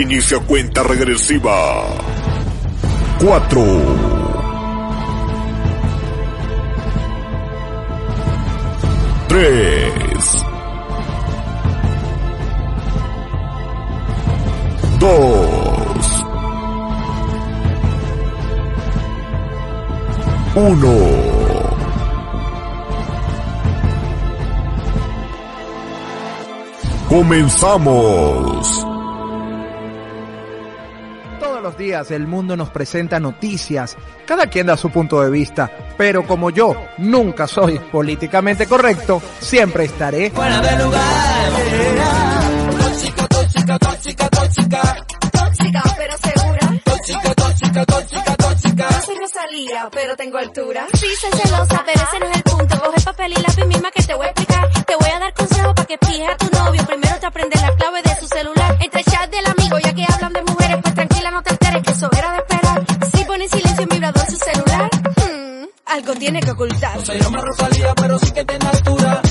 Inicia cuenta regresiva. 4. 3. 2. 1. Comenzamos. Los días el mundo nos presenta noticias, cada quien da su punto de vista, pero como yo nunca soy políticamente correcto, siempre estaré fuera de lugar. Tóxica, tóxica, tóxica, tóxica. Tóxica, pero segura. Tóxica, tóxica, tóxica, tóxica. Yo soy Rosalía, pero tengo altura. Sí, soy celosa, pero ese no es el punto. Coge papel y lápiz misma que te voy a explicar. Te voy a dar consejos para que pijes a tu novio. Primero algo tiene que ocultar. Se llama Rosalía, pero sí que tiene altura.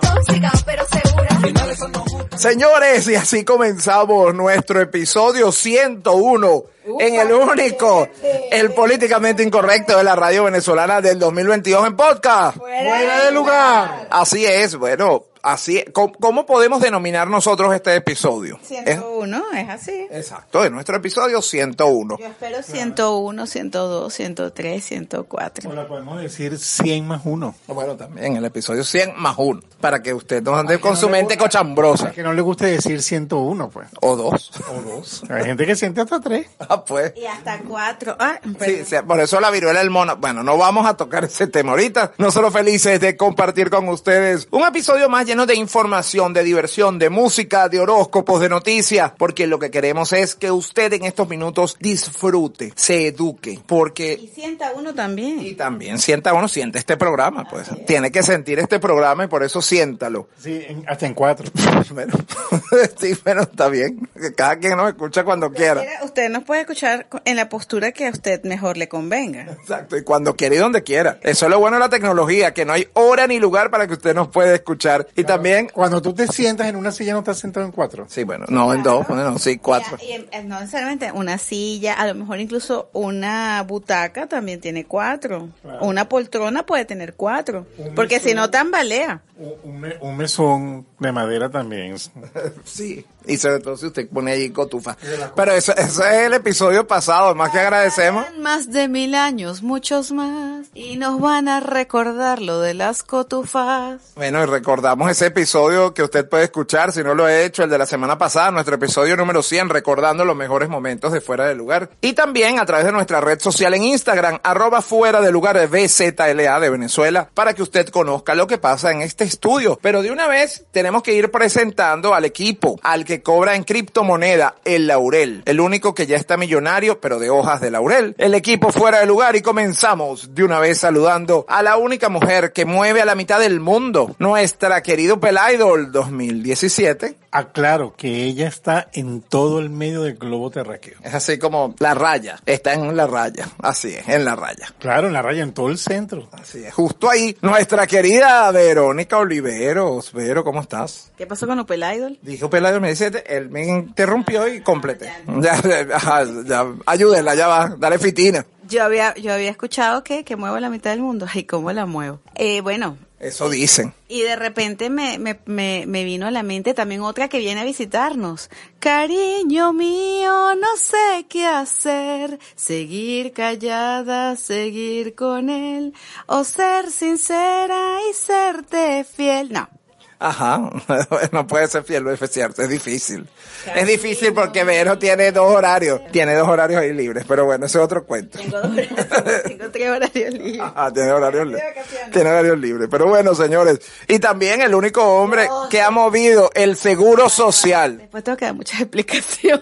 Tóxica, pero segura. Finales son no gustan. Señores, y así comenzamos nuestro episodio 101 en el único, el políticamente incorrecto de la radio venezolana del 2022 en podcast. Fuera de lugar. Así es, bueno, así, ¿cómo, cómo podemos denominar nosotros este episodio? Es- 101, es así. exacto, es nuestro episodio 101. Yo espero 101, 102, 103, 104. O la podemos decir 100 más 1. Bueno, también el episodio 100 más uno, para que usted no ande con su mente cochambrosa. Que no le guste decir 101, pues. O dos. O dos. Hay gente que siente hasta 3. Ah, pues. Y hasta 4. Ah, Sí, sí, por eso la viruela del mono. Bueno, no vamos a tocar ese tema ahorita. Nosotros felices de compartir con ustedes un episodio más lleno de información, de diversión, de música, de horóscopos, de noticias, porque lo que queremos es que usted en estos minutos disfrute, se eduque, Y porque sienta uno también. y también sienta uno, siente este programa, pues. Tiene que sentir este programa y por eso siéntalo. Sí, en- hasta en 4. Bueno, sí, pero está bien. Que Cada quien nos escucha cuando quiera. Usted nos puede escuchar en la postura que a usted mejor le convenga. Exacto, y cuando quiera y donde quiera. Eso es lo bueno de la tecnología, que no hay hora ni lugar para que usted nos pueda escuchar. Y también, Cuando tú te sientas en una silla no estás sentado en 4. sí, bueno, no en dos, bueno, sí, cuatro. Y, y, eh, no necesariamente una silla, a lo mejor incluso una butaca también tiene cuatro. Una poltrona puede tener cuatro. Porque si no tambalea. Un, me- un mesón de madera también. Sí, y sobre todo si usted pone ahí cotufa. Pero eso, eso es el episodio pasado, más que agradecemos. Más de mil años, muchos más. Y nos van a recordar lo de las cotufas. Bueno, y recordamos ese episodio que usted puede escuchar, si no lo he hecho, el de la semana pasada, nuestro episodio número 100, recordando los mejores momentos de Fuera del Lugar. Y también a través de nuestra red social en Instagram, arroba Fuera del Lugar de BZLA de Venezuela, para que usted conozca lo que pasa en este estudio. Pero de una vez tenemos que ir presentando al equipo, al que cobra en criptomoneda, el Laurel, el único que ya está millonario, pero de hojas de Laurel. El equipo Fuera del Lugar y comenzamos de una vez saludando a la única mujer que mueve a la mitad del mundo, nuestra querido Pelaidol 2017. Aclaro que ella está en todo el medio del globo terráqueo. Es así como la raya, está en la raya, así es, en la raya. Claro, en la raya, en todo el centro. Así es, justo ahí, nuestra querida Verónica Oliveros. Vero, ¿cómo estás? ¿Qué pasó con Opel Idol? Dijo me dice, él me interrumpió y completé. Ya, ajá, ya, ayúdenla, ya va, dale fitina. Yo había, yo había escuchado que, que muevo la mitad del mundo. ¿Y cómo la muevo? Eh, bueno, Eso dicen. y de repente me, me, me, me vino a la mente también otra que viene a visitarnos. Cariño mío, no sé qué hacer. Seguir callada, seguir con él. O ser sincera y serte fiel. No. Ajá, no puede ser fiel, es cierto, es difícil. Es difícil porque Vero tiene dos horarios, tiene dos horarios ahí libres, pero bueno, ese es otro cuento. Tengo, dos- tengo tres horarios libres. Ajá, tiene horarios libres. Tiene horarios libres. Pero bueno, señores. Y también el único hombre que ha movido el seguro social. Después tengo que dar muchas explicaciones.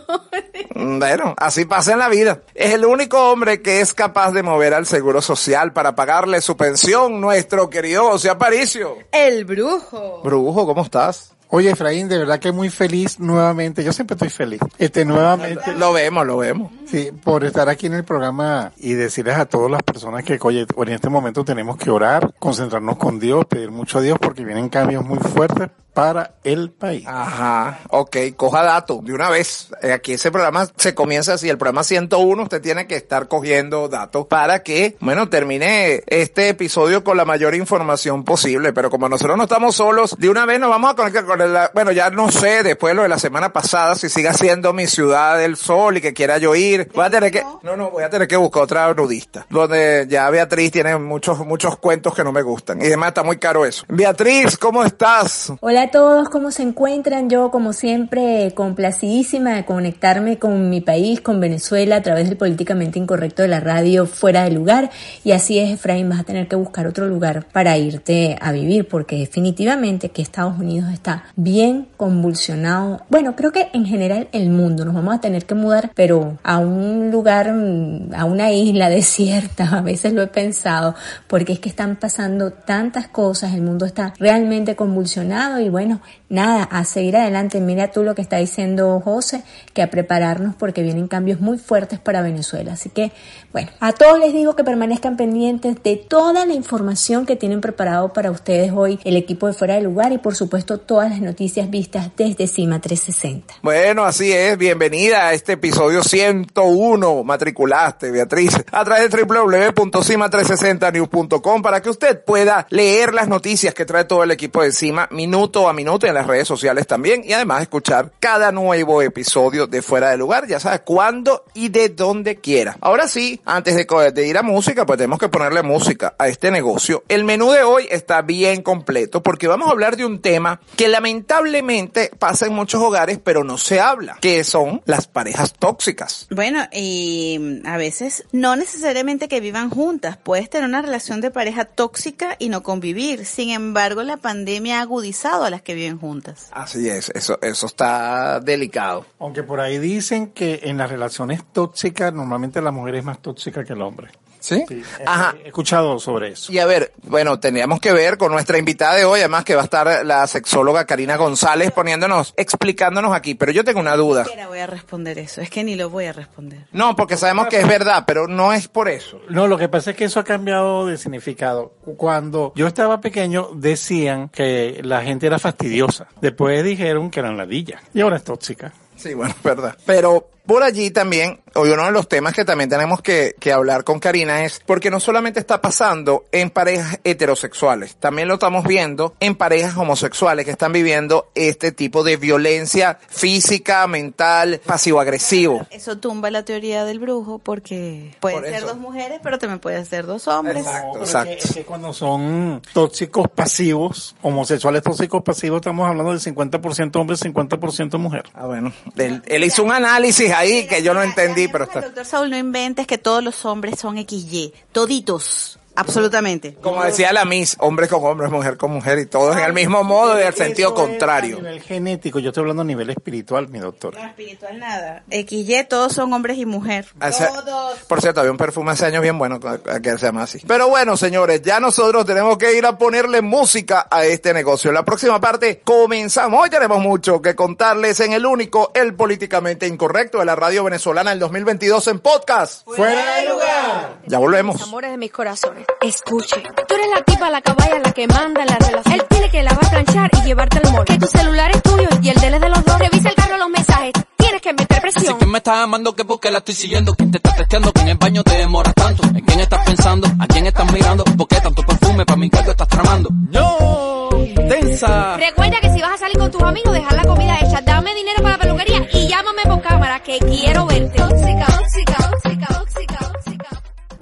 Bueno, así pasa en la vida. Es el único hombre que es capaz de mover al seguro social para pagarle su pensión, nuestro querido José Aparicio. El brujo. Brujo, ¿cómo estás? Oye, Efraín, de verdad que muy feliz nuevamente. Yo siempre estoy feliz. Este, nuevamente. Lo vemos, lo vemos. Sí, por estar aquí en el programa y decirles a todas las personas que, oye, en este momento tenemos que orar, concentrarnos con Dios, pedir mucho a Dios porque vienen cambios muy fuertes para el país. Ajá, ok, coja datos de una vez. Eh, Aquí ese programa se comienza así, el programa 101, usted tiene que estar cogiendo datos para que, bueno, termine este episodio con la mayor información posible. Pero como nosotros no estamos solos, de una vez nos vamos a conectar con el, bueno, ya no sé, después de lo de la semana pasada, si siga siendo mi ciudad del sol y que quiera yo ir, voy a tener que, no, no, voy a tener que buscar otra nudista, donde ya Beatriz tiene muchos, muchos cuentos que no me gustan. Y además está muy caro eso. Beatriz, ¿cómo estás? Hola a todos, ¿cómo se encuentran? Yo, como siempre, complacidísima de conectarme con mi país, con Venezuela, a través del políticamente incorrecto de la radio fuera de lugar. Y así es, Efraín, vas a tener que buscar otro lugar para irte a vivir, porque definitivamente que Estados Unidos está bien convulsionado. Bueno, creo que en general el mundo nos vamos a tener que mudar, pero a un lugar, a una isla desierta, a veces lo he pensado, porque es que están pasando tantas cosas, el mundo está realmente convulsionado y bueno, nada, a seguir adelante. Mira tú lo que está diciendo José, que a prepararnos porque vienen cambios muy fuertes para Venezuela. Así que, bueno, a todos les digo que permanezcan pendientes de toda la información que tienen preparado para ustedes hoy el equipo de Fuera de Lugar y por supuesto todas las noticias vistas desde Cima 360. Bueno, así es. Bienvenida a este episodio 101. Matriculaste, Beatriz, a través de www.cima360news.com para que usted pueda leer las noticias que trae todo el equipo de Cima minuto a minuto en las redes sociales también y además escuchar cada nuevo episodio de Fuera de Lugar, ya sabes cuándo y de dónde quiera. Ahora sí, antes de, de ir a música, pues tenemos que ponerle música a este negocio. El menú de hoy está bien completo porque vamos a hablar de un tema que lamentablemente pasa en muchos hogares pero no se habla, que son las parejas tóxicas. Bueno, y a veces no necesariamente que vivan juntas, puedes tener una relación de pareja tóxica y no convivir. Sin embargo, la pandemia ha agudizado a las que viven juntas. Así es, eso, eso está delicado. Aunque por ahí dicen que en las relaciones tóxicas normalmente la mujer es más tóxica que el hombre. ¿Sí? Sí, he- Ajá. he escuchado sobre eso. Y a ver, bueno, teníamos que ver con nuestra invitada de hoy, además que va a estar la sexóloga Karina González poniéndonos, explicándonos aquí, pero yo tengo una duda. Ni voy a responder eso, es que ni lo voy a responder. No, porque sabemos que es verdad, pero no es por eso. No, lo que pasa es que eso ha cambiado de significado. Cuando yo estaba pequeño decían que la gente era fastidiosa. Después dijeron que eran ladillas. Y ahora es tóxica. Sí, bueno, es verdad. Pero por allí también, hoy uno de los temas que también tenemos que, que hablar con Karina es porque no solamente está pasando en parejas heterosexuales, también lo estamos viendo en parejas homosexuales que están viviendo este tipo de violencia física, mental, pasivo-agresivo. Eso tumba la teoría del brujo porque pueden Por ser dos mujeres, pero también pueden ser dos hombres. Exacto, exacto. Es, que, es que cuando son tóxicos pasivos, homosexuales tóxicos pasivos, estamos hablando del 50% hombre, 50% mujer. Ah, bueno, él, él hizo un análisis ahí que yo no entendí, pero está. Doctor Saúl, no inventes que todos los hombres son XY, toditos, absolutamente. Como decía la Miss, hombre con hombre, mujer con mujer y todos en el mismo modo y al sentido Eso es contrario. A nivel genético, yo estoy hablando a nivel espiritual, mi doctor. No, espiritual nada. XY, todos son hombres y mujer. Hace- Todos. Por cierto, había un perfume hace años bien bueno que se llama así. Pero bueno, señores, ya nosotros tenemos que ir a ponerle música a este negocio. En la próxima parte comenzamos. Hoy tenemos mucho que contarles en el único, el políticamente incorrecto de la radio venezolana del 2022 en podcast. ¡Fuera de lugar! Ya volvemos. Amores de mis corazones, escuche. Tú eres la tipa, la caballa, la que manda en la relación. Él tiene que lavar, planchar y llevarte al mall. Que tu celular es tuyo y el de él es de los dos. Revisa el carro, los mensajes. Tienes que meter Así presión. que me estás llamando que porque la estoy siguiendo, quién te está testeando, que en el baño te demoras tanto, en quién estás pensando, a quién estás mirando, por qué tanto perfume para mi cargo estás tramando. No, densa. Recuerda que si vas a salir con tus amigos, dejar la comida hecha. Dame dinero para la peluquería y llámame por cámara que quiero verte. Tóxica, tóxica, tóxica, tóxica.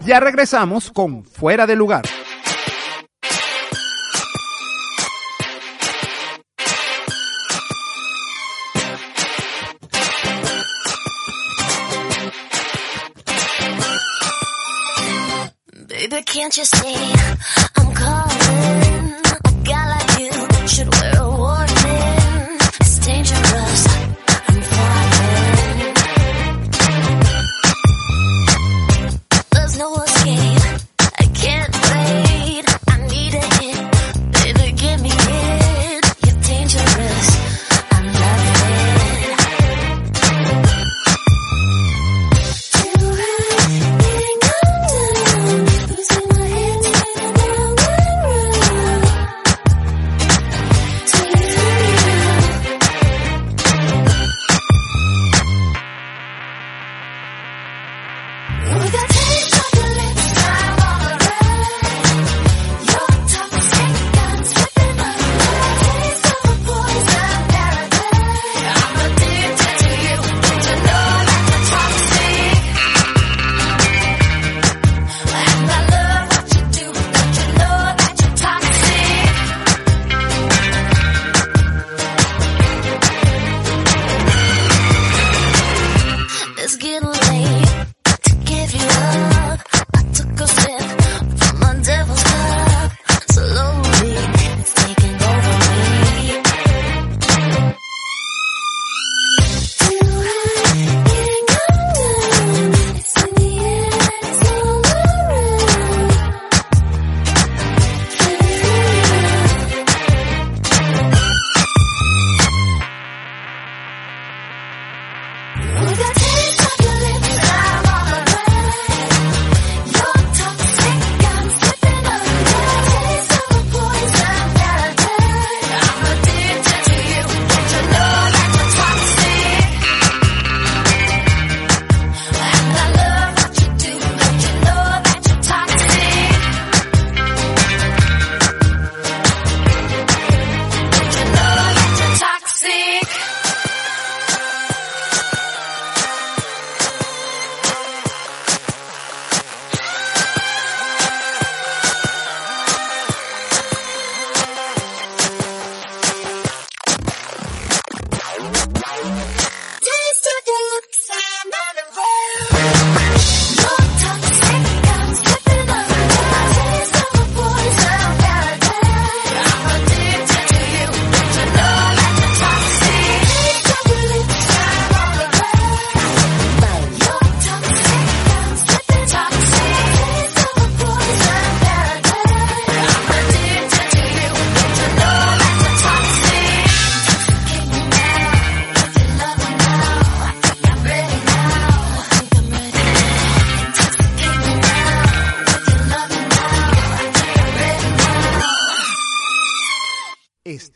Ya regresamos con Fuera de Lugar. Baby, can't you see I'm calling? A guy like you should wear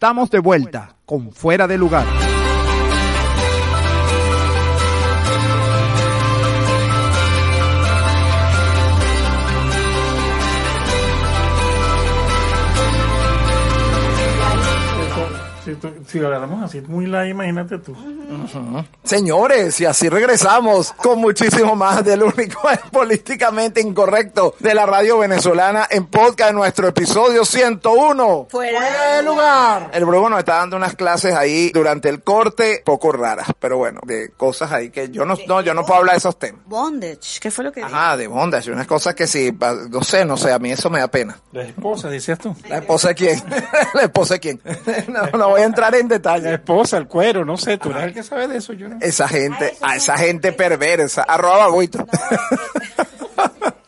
Estamos de vuelta con Fuera de Lugar. Si, tú- si lo agarramos así muy light, imagínate tú. Señores, y así regresamos con muchísimo más del único políticamente incorrecto de la radio venezolana en podcast, nuestro episodio 101. Fuera de lugar. El Bruno nos está dando unas clases ahí durante el corte, poco raras, pero bueno, de cosas ahí que yo no, no, yo no puedo hablar de esos temas. Bondage, ¿qué fue lo que dijo? Ajá, de bondage, unas cosas que sí, no sé, no sé, a mí eso me da pena. La esposa, decías tú. ¿La esposa de quién? ¿La esposa de quién? no, no voy a entrar en La detalle. esposa, el cuero, no sé, tú eres el que sabe de eso, yo no. Esa gente, a esa gente perversa, arroba bagüito.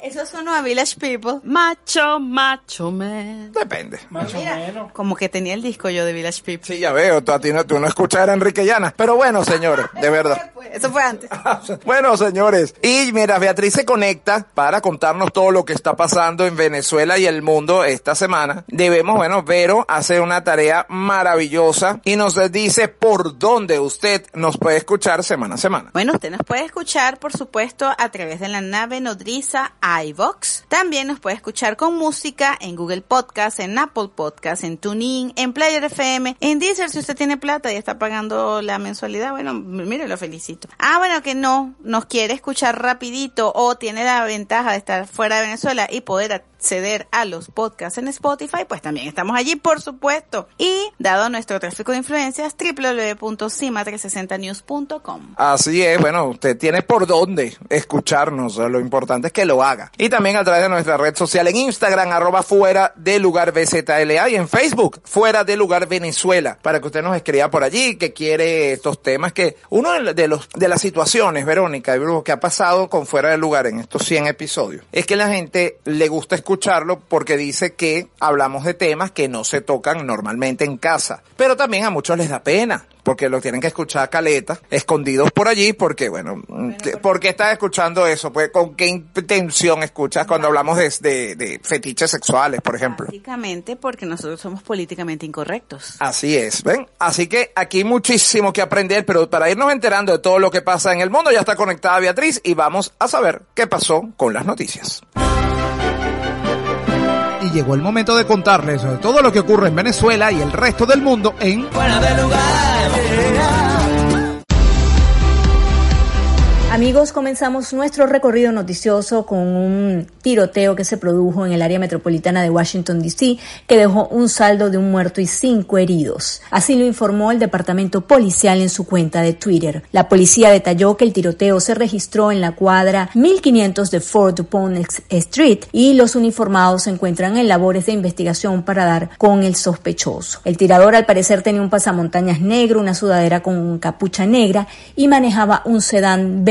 Eso sonó a Village People. Macho, macho man. Depende. Más o menos. Como que tenía el disco yo de Village People. Sí, ya veo, tú, a ti no, tú no escuchas a Enrique Llana. Pero bueno, señores, de verdad. Eso fue antes. Bueno, señores, y mira, Beatriz se conecta para contarnos todo lo que está pasando en Venezuela y el mundo esta semana. Debemos, bueno, Vero hace una tarea maravillosa y nos dice por dónde usted nos puede escuchar semana a semana. Bueno, usted nos puede escuchar, por supuesto, a través de la nave nodriza iVox. También nos puede escuchar con música en Google Podcast, en Apple Podcast, en TuneIn, en Player FM, en Deezer. Si usted tiene plata y está pagando la mensualidad, bueno, mire, lo felicito. Ah, bueno, que no, nos quiere escuchar rapidito o tiene la ventaja de estar fuera de Venezuela y poder acceder a los podcasts en Spotify, pues también estamos allí, por supuesto. Y, dado nuestro tráfico de influencias, www.cima360news.com. Así es, bueno, usted tiene por dónde escucharnos, lo importante es que lo haga. Y también a través de nuestra red social en Instagram, arroba fuera de lugar BZLA y en Facebook, fuera de lugar Venezuela, para que usted nos escriba por allí, que quiere estos temas, que uno de los, de las situaciones, Verónica que ha pasado con fuera de lugar en estos 100 episodios, es que la gente le gusta escucharlo porque dice que hablamos de temas que no se tocan normalmente en casa, pero también a muchos les da pena porque lo tienen que escuchar a caleta, escondidos por allí, porque bueno, ¿qué- ¿por qué estás escuchando eso? Pues con qué intención escuchas cuando hablamos de, de, de fetiches sexuales, por ejemplo. Básicamente porque nosotros somos políticamente incorrectos. Así es, ¿ven? Así que aquí muchísimo que aprender, pero para irnos enterando de todo lo que pasa en el mundo, ya está conectada Beatriz y vamos a saber qué pasó con las noticias. Y llegó el momento de contarles sobre todo lo que ocurre en Venezuela y el resto del mundo en Amigos, comenzamos nuestro recorrido noticioso con un tiroteo que se produjo en el área metropolitana de Washington, D.C., que dejó un saldo de un muerto y cinco heridos. Así lo informó el departamento policial en su cuenta de Twitter. La policía detalló que el tiroteo se registró en la cuadra 1500 de Fort Dupont Street y los uniformados se encuentran en labores de investigación para dar con el sospechoso. El tirador al parecer tenía un pasamontañas negro, una sudadera con capucha negra y manejaba un sedán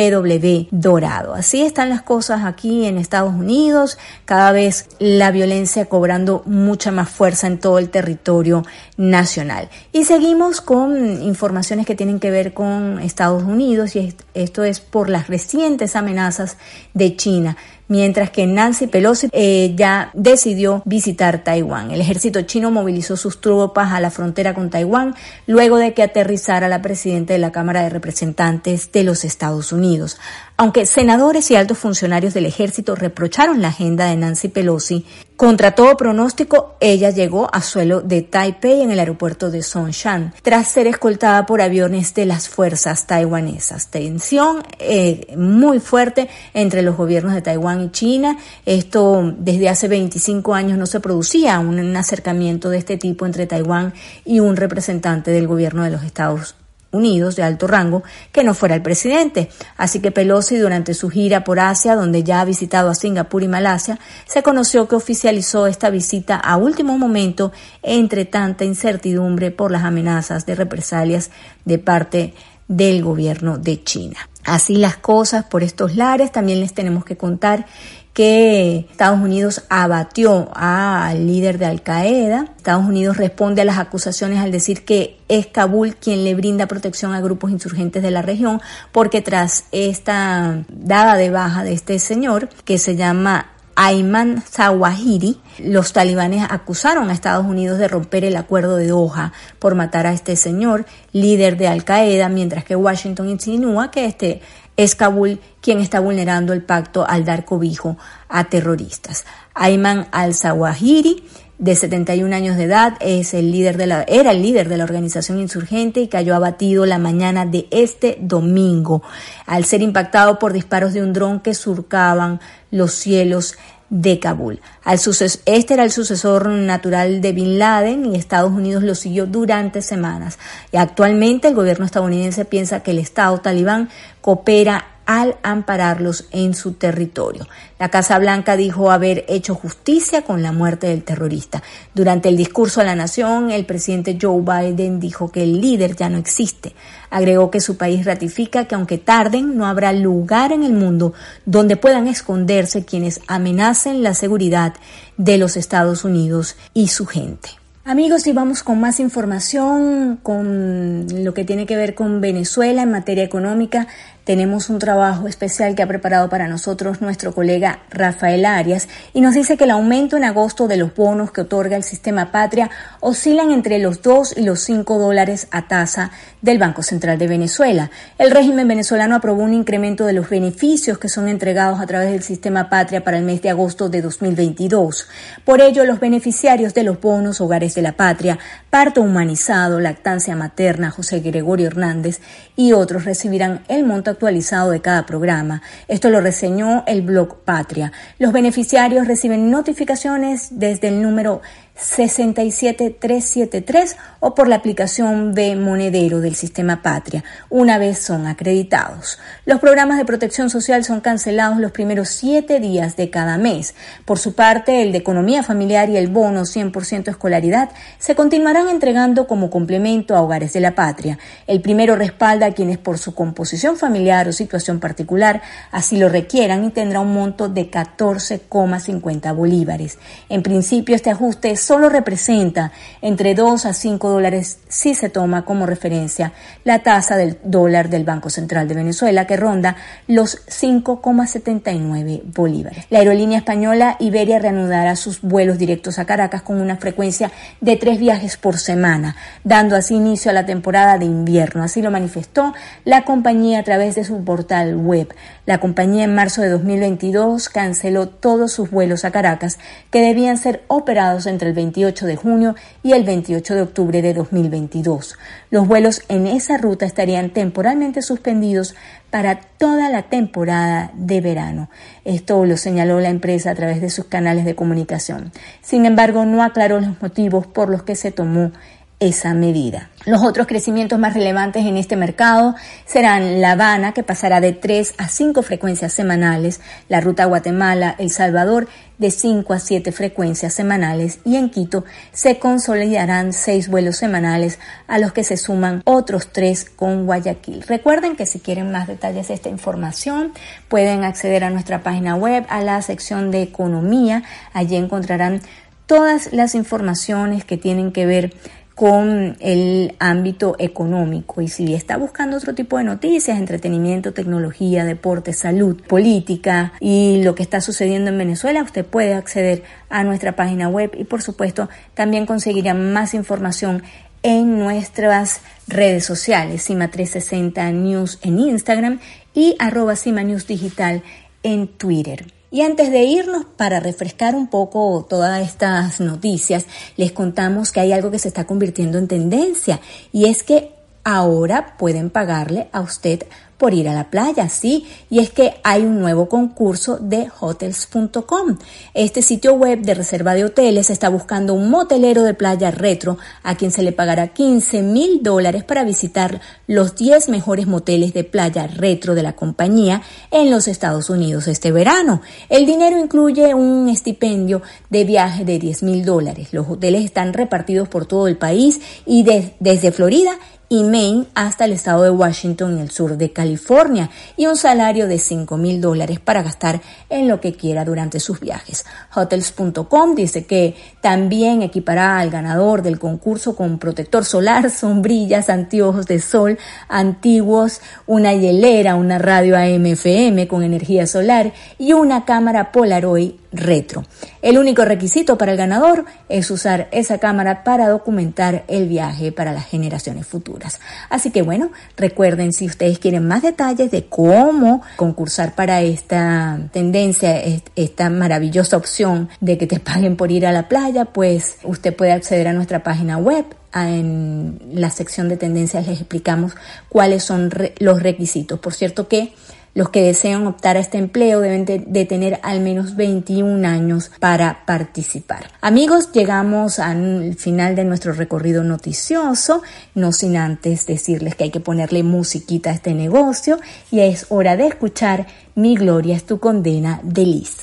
Dorado. Así están las cosas aquí en Estados Unidos, cada vez la violencia cobrando mucha más fuerza en todo el territorio nacional. Y seguimos con informaciones que tienen que ver con Estados Unidos y est- esto es por las recientes amenazas de China mientras que Nancy Pelosi eh, ya decidió visitar Taiwán. El ejército chino movilizó sus tropas a la frontera con Taiwán luego de que aterrizara la presidenta de la Cámara de Representantes de los Estados Unidos. Aunque senadores y altos funcionarios del ejército reprocharon la agenda de Nancy Pelosi, contra todo pronóstico, ella llegó a suelo de Taipei en el aeropuerto de Songshan, tras ser escoltada por aviones de las fuerzas taiwanesas. Tensión eh, muy fuerte entre los gobiernos de Taiwán y China. Esto desde hace 25 años no se producía un, un acercamiento de este tipo entre Taiwán y un representante del gobierno de los Estados Unidos de alto rango que no fuera el presidente. Así que Pelosi durante su gira por Asia, donde ya ha visitado a Singapur y Malasia, se conoció que oficializó esta visita a último momento entre tanta incertidumbre por las amenazas de represalias de parte del gobierno de China. Así las cosas por estos lares, también les tenemos que contar que Estados Unidos abatió al líder de Al Qaeda. Estados Unidos responde a las acusaciones al decir que es Kabul quien le brinda protección a grupos insurgentes de la región, porque tras esta dada de baja de este señor, que se llama Ayman Zawahiri, los talibanes acusaron a Estados Unidos de romper el acuerdo de Doha por matar a este señor, líder de Al Qaeda, mientras que Washington insinúa que este es Kabul quien está vulnerando el pacto al dar cobijo a terroristas. Ayman al-Zawahiri de 71 años de edad, es el líder de la, era el líder de la organización insurgente y cayó abatido la mañana de este domingo al ser impactado por disparos de un dron que surcaban los cielos de Kabul. Al este era el sucesor natural de Bin Laden y Estados Unidos lo siguió durante semanas. Y actualmente el gobierno estadounidense piensa que el Estado talibán coopera al ampararlos en su territorio. La Casa Blanca dijo haber hecho justicia con la muerte del terrorista. Durante el discurso a la nación, el presidente Joe Biden dijo que el líder ya no existe. Agregó que su país ratifica que aunque tarden, no habrá lugar en el mundo donde puedan esconderse quienes amenacen la seguridad de los Estados Unidos y su gente. Amigos, y vamos con más información con lo que tiene que ver con Venezuela en materia económica tenemos un trabajo especial que ha preparado para nosotros nuestro colega Rafael Arias y nos dice que el aumento en agosto de los bonos que otorga el sistema Patria oscilan entre los 2 y los 5 dólares a tasa del Banco Central de Venezuela. El régimen venezolano aprobó un incremento de los beneficios que son entregados a través del sistema Patria para el mes de agosto de 2022. Por ello, los beneficiarios de los bonos Hogares de la Patria, Parto Humanizado, Lactancia Materna, José Gregorio Hernández y otros recibirán el monto actualizado de cada programa. Esto lo reseñó el blog Patria. Los beneficiarios reciben notificaciones desde el número 67373 o por la aplicación de Monedero del sistema Patria, una vez son acreditados. Los programas de protección social son cancelados los primeros siete días de cada mes. Por su parte, el de economía familiar y el bono 100% escolaridad se continuarán entregando como complemento a hogares de la patria. El primero respalda a quienes por su composición familiar o situación particular así lo requieran y tendrá un monto de 14,50 bolívares. En principio, este ajuste es solo representa entre 2 a 5 dólares si se toma como referencia la tasa del dólar del Banco Central de Venezuela, que ronda los 5,79 bolívares. La aerolínea española Iberia reanudará sus vuelos directos a Caracas con una frecuencia de tres viajes por semana, dando así inicio a la temporada de invierno. Así lo manifestó la compañía a través de su portal web. La compañía en marzo de 2022 canceló todos sus vuelos a Caracas que debían ser operados entre el 28 de junio y el 28 de octubre de 2022. Los vuelos en esa ruta estarían temporalmente suspendidos para toda la temporada de verano. Esto lo señaló la empresa a través de sus canales de comunicación. Sin embargo, no aclaró los motivos por los que se tomó esa medida. Los otros crecimientos más relevantes en este mercado serán La Habana, que pasará de 3 a 5 frecuencias semanales, la ruta Guatemala-El Salvador de 5 a 7 frecuencias semanales y en Quito se consolidarán 6 vuelos semanales a los que se suman otros 3 con Guayaquil. Recuerden que si quieren más detalles de esta información pueden acceder a nuestra página web, a la sección de economía, allí encontrarán todas las informaciones que tienen que ver con el ámbito económico. Y si está buscando otro tipo de noticias, entretenimiento, tecnología, deporte, salud, política y lo que está sucediendo en Venezuela, usted puede acceder a nuestra página web y por supuesto también conseguirá más información en nuestras redes sociales, Cima 360 News en Instagram y arroba Cima News Digital en Twitter. Y antes de irnos, para refrescar un poco todas estas noticias, les contamos que hay algo que se está convirtiendo en tendencia y es que ahora pueden pagarle a usted por ir a la playa, sí, y es que hay un nuevo concurso de hotels.com. Este sitio web de reserva de hoteles está buscando un motelero de playa retro a quien se le pagará 15 mil dólares para visitar los 10 mejores moteles de playa retro de la compañía en los Estados Unidos este verano. El dinero incluye un estipendio de viaje de 10 mil dólares. Los hoteles están repartidos por todo el país y desde Florida y Maine hasta el estado de Washington y el sur de California y un salario de 5 mil dólares para gastar en lo que quiera durante sus viajes. Hotels.com dice que también equipará al ganador del concurso con protector solar, sombrillas, anteojos de sol antiguos, una hielera, una radio AM/FM con energía solar y una cámara Polaroid retro. El único requisito para el ganador es usar esa cámara para documentar el viaje para las generaciones futuras. Así que bueno, recuerden si ustedes quieren más detalles de cómo concursar para esta tendencia, est- esta maravillosa opción de que te paguen por ir a la playa, pues usted puede acceder a nuestra página web. Ah, En la sección de tendencias les explicamos cuáles son los requisitos. Por cierto que los que desean optar a este empleo deben de, tener al menos 21 años para participar. Amigos, llegamos al final de nuestro recorrido noticioso, no sin antes decirles que hay que ponerle musiquita a este negocio y es hora de escuchar Mi Gloria es tu condena de Liz.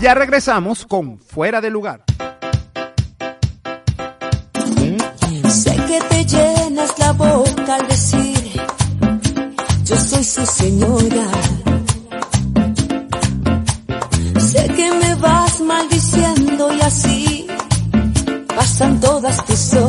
Ya regresamos con Fuera de Lugar. Su señora. Sé que me vas maldiciendo y así pasan todas tus horas.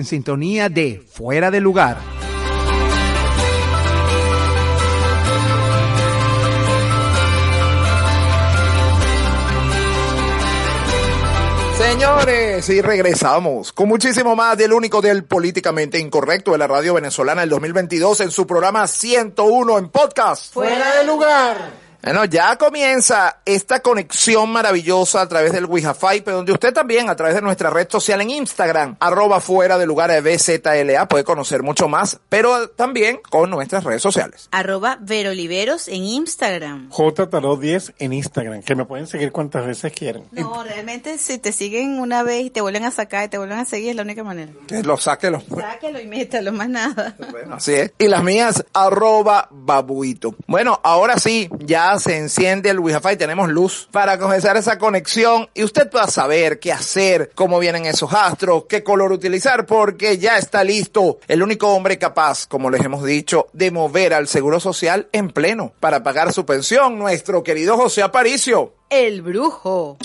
En sintonía de Fuera de Lugar. Señores, y regresamos con muchísimo más del único del políticamente incorrecto de la radio venezolana del 2022 en su programa 101 en podcast. Fuera de lugar. Bueno, ya comienza esta conexión maravillosa a través del Wi-Fi, pero donde usted también a través de nuestra red social en Instagram, arroba fuera de lugar de BZLA, puede conocer mucho más, pero también con nuestras redes sociales. Arroba Veroliveros en Instagram. JTarot10 en Instagram, que me pueden seguir cuantas veces quieran. No, realmente si te siguen una vez y te vuelven a sacar y te vuelven a seguir es la única manera. Que lo saque los... Sáquelo y métalo, más nada. Bueno, así es. Y las mías, arroba babuito. Bueno, ahora sí, ya se enciende el Wi-Fi, tenemos luz para comenzar esa conexión y usted pueda saber qué hacer, cómo vienen esos astros, qué color utilizar, porque ya está listo el único hombre capaz, como les hemos dicho, de mover al Seguro Social en pleno para pagar su pensión, nuestro querido José Aparicio. El brujo.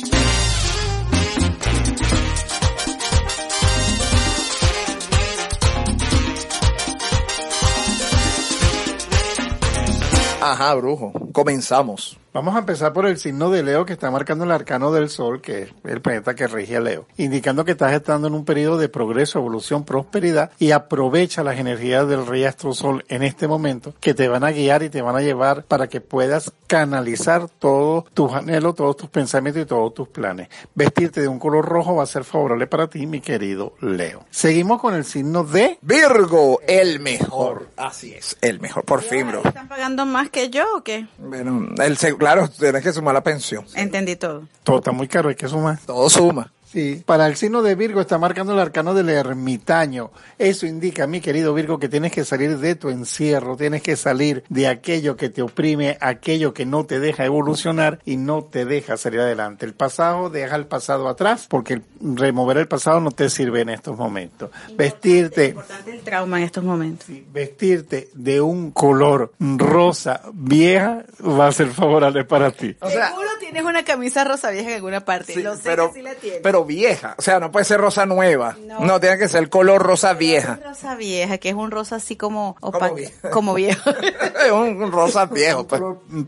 Ajá, brujo. Comenzamos. Vamos a empezar por el signo de Leo que está marcando el arcano del Sol, que es el planeta que rige a Leo, indicando que estás estando en un periodo de progreso, evolución, prosperidad y aprovecha las energías del Rey Astro Sol en este momento que te van a guiar y te van a llevar para que puedas canalizar todos tus anhelos, todos tus pensamientos y todos tus planes. Vestirte de un color rojo va a ser favorable para ti, mi querido Leo. Seguimos con el signo de Virgo, el mejor. Así es, el mejor. Por fin, bro. ¿Están pagando más que yo o qué? Bueno, el, seg- claro, tienes que sumar la pensión. Entendí todo. todo está muy caro, hay que sumar. Todo suma. Sí, para el signo de Virgo está marcando el arcano del ermitaño. Eso indica, mi querido Virgo, que tienes que salir de tu encierro, tienes que salir de aquello que te oprime, aquello que no te deja evolucionar y no te deja salir adelante. El pasado, deja el pasado atrás, porque remover el pasado no te sirve en estos momentos. Vestirte, Importante el trauma en estos momentos. vestirte de un color rosa vieja va a ser favorable para ti. O sea, Seguro tienes una camisa rosa vieja en alguna parte. Sí, Lo sé pero, que sí la tienes. pero vieja. O sea, no puede ser rosa nueva. No, No. tiene que ser color rosa vieja. Es rosa vieja, que es un rosa así como Como opaco. viejo. Como viejo. es un, un rosa viejo, pues.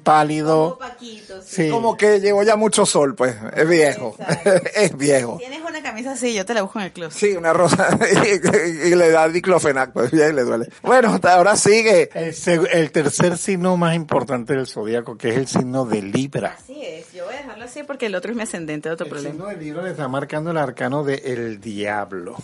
Pálido. Opaquito, sí. Sí. Como que llevó ya mucho sol, pues. Es viejo. es viejo. Tienes una camisa así, yo te la busco en el closet. Sí, una rosa. y, y le da diclofenac, pues ya le duele. Bueno, hasta ahora sigue. El, el tercer signo más importante del zodiaco, que es el signo de Libra. Así es, yo voy a dejarlo así porque el otro es mi ascendente, otro El problema. signo de Libra le está marcando el arcano de el diablo.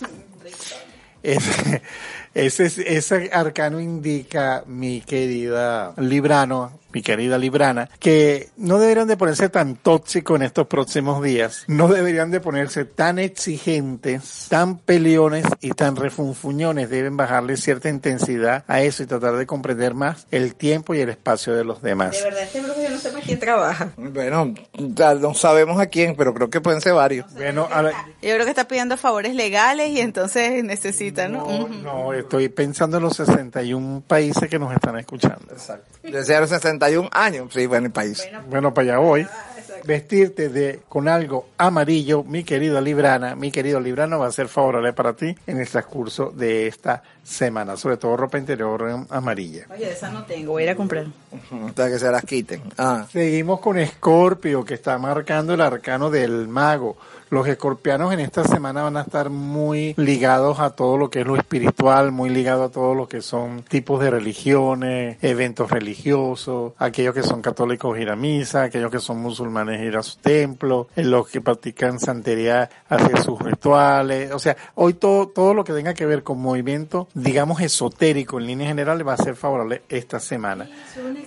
Ese, arcano indica, mi querida Librano, mi querida Librana, que no deberían de ponerse tan tóxicos en estos próximos días, no deberían de ponerse tan exigentes, tan peleones y tan refunfuñones, deben bajarle cierta intensidad a eso y tratar de comprender más el tiempo y el espacio de los demás. De verdad, este quién trabaja. Bueno, no sabemos a quién, pero creo que pueden ser varios. Bueno, a la- Yo creo que está pidiendo favores legales y entonces necesita, ¿no? No, no, estoy pensando en los 61 países que nos están escuchando. Exacto. Desde los 61 años, sí, bueno, el país. Bueno, para allá voy. Vestirte de con algo amarillo, mi querida Librana, mi querido Librano, va a ser favorable para ti en el transcurso de esta semana, sobre todo ropa interior em, amarilla. Oye, de esa no tengo, voy a ir a comprar. Hasta que se las quiten. Ah. Seguimos con Escorpio, que está marcando el arcano del mago. Los escorpianos en esta semana van a estar muy ligados a todo lo que es lo espiritual, muy ligados a todo lo que son tipos de religiones, eventos religiosos, aquellos que son católicos ir a misa, aquellos que son musulmanes ir a su templo, los que practican santería hacer sus rituales. O sea, hoy todo, todo lo que tenga que ver con movimiento, digamos esotérico en líneas generales, va a ser favorable esta semana.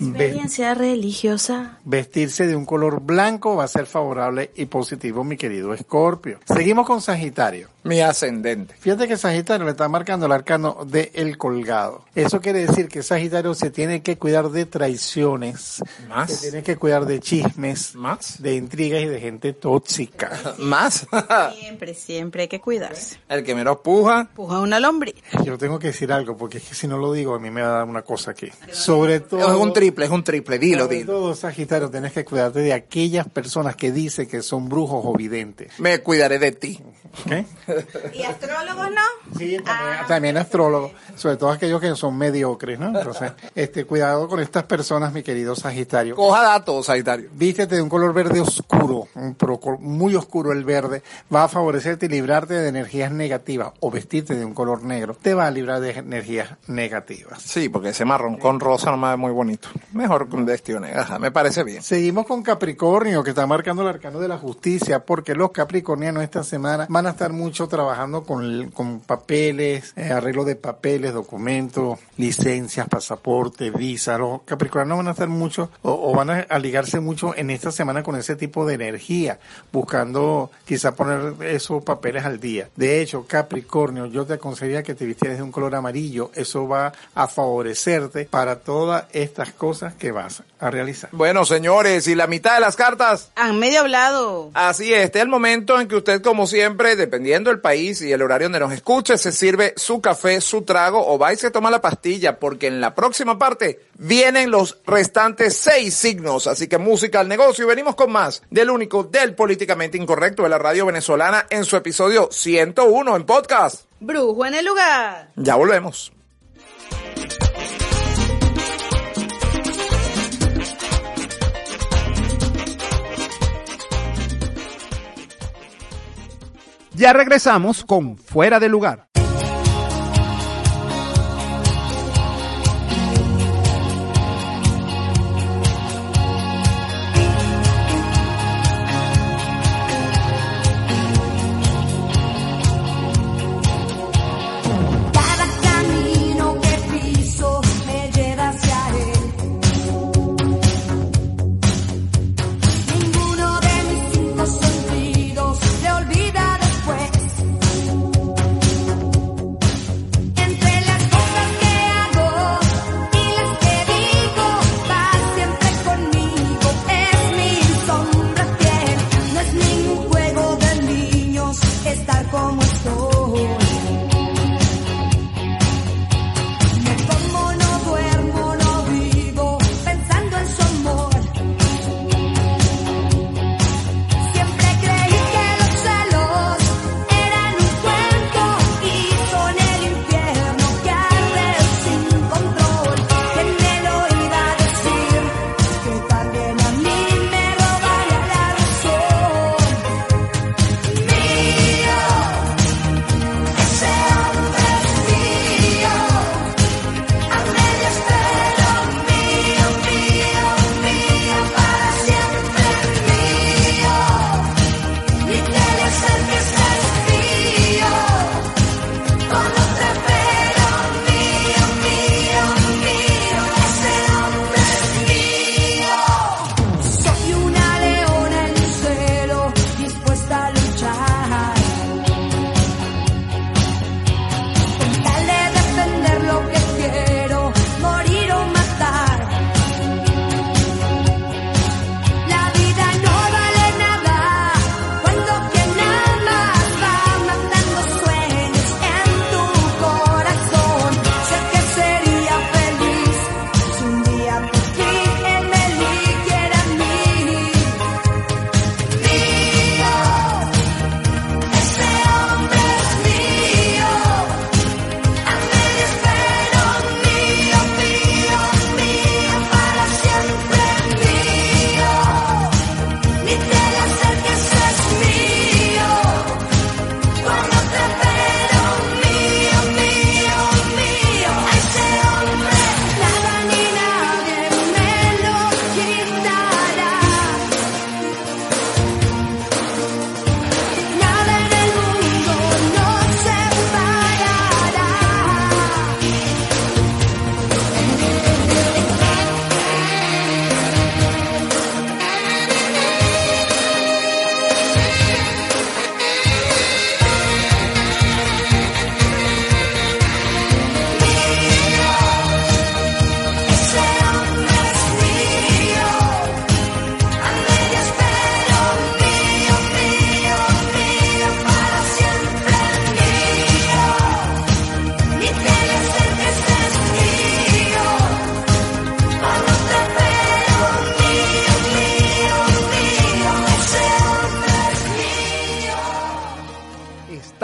Ve- Experiencia religiosa. Vestirse de un color blanco va a ser favorable y positivo, mi querido Escorpio. Seguimos con Sagitario. Mi ascendente. Fíjate que Sagitario le está marcando el arcano de el colgado. Eso quiere decir que Sagitario se tiene que cuidar de traiciones, ¿Más? se tiene que cuidar de chismes, ¿Más? de intrigas y de gente tóxica. ¿Más? Siempre, siempre hay que cuidarse. el que menos puja. Puja una lombriz. Yo tengo que decir algo porque es que si no lo digo a mí me va a dar una cosa aquí. Sobre todo Es un triple, es un triple. Dilo, sobre dilo. todo Sagitario tenés que cuidarte de aquellas personas que dicen que son brujos o videntes. Me cuidaré de ti. ¿Y astrólogos no? Sí, también, también astrólogos, sobre todo aquellos que son mediocres, ¿no? Entonces, este, cuidado con estas personas, mi querido Sagitario. Coja datos, Sagitario. Vístete de un color verde oscuro, un muy oscuro el verde, va a favorecerte y librarte de energías negativas o vestirte de un color negro, te va a librar de energías negativas. Sí, porque ese marrón con rosa nomás es muy bonito. Mejor con vestido negro. Ajá, me parece bien. Seguimos con Capricornio, que está marcando el arcano de la justicia, porque los capricornianos esta semana van a estar mucho trabajando con, con papeles, eh, arreglo de papeles, documentos, licencias, pasaporte, visa. Los capricornianos van a estar mucho, o, o van a, a ligarse mucho en esta semana con ese tipo de energía, buscando quizá poner esos papeles al día. De hecho, Capricornio, yo te aconsejaría que te vistieras de un color amarillo. Eso va a favorecerte para todas estas cosas que vas a realizar. Bueno, señores, ¿y la mitad de las cartas? Han medio hablado. Así es, este es el momento en que usted, como siempre, dependiendo del país y el horario donde nos escuche, se sirve su café, su trago o va y se toma la pastilla, porque en la próxima parte vienen los restantes seis signos. Así que música al negocio y venimos con más del único, del políticamente incorrecto de la radio venezolana en su episodio 101 en podcast. Brujo en el lugar. Ya volvemos. Ya regresamos con Fuera de lugar.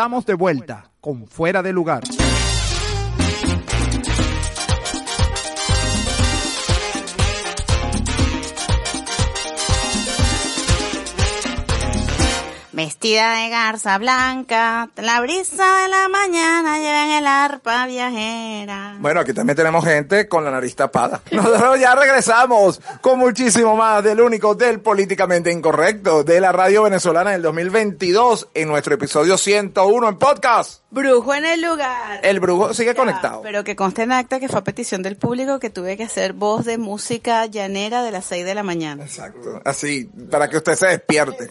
Estamos de vuelta con Fuera de lugar. Vestida de garza blanca, la brisa de la mañana lleva en el arpa viajera. Bueno, aquí también tenemos gente con la nariz tapada. Nosotros ya regresamos con muchísimo más del único del políticamente incorrecto de la radio venezolana del 2022 en nuestro episodio 101 en podcast. Brujo en el lugar. El brujo sigue Ya, conectado. Pero que conste en acta que fue a petición del público que tuve que hacer voz de música llanera de las 6 de la mañana. Exacto. Así, para que usted se despierte.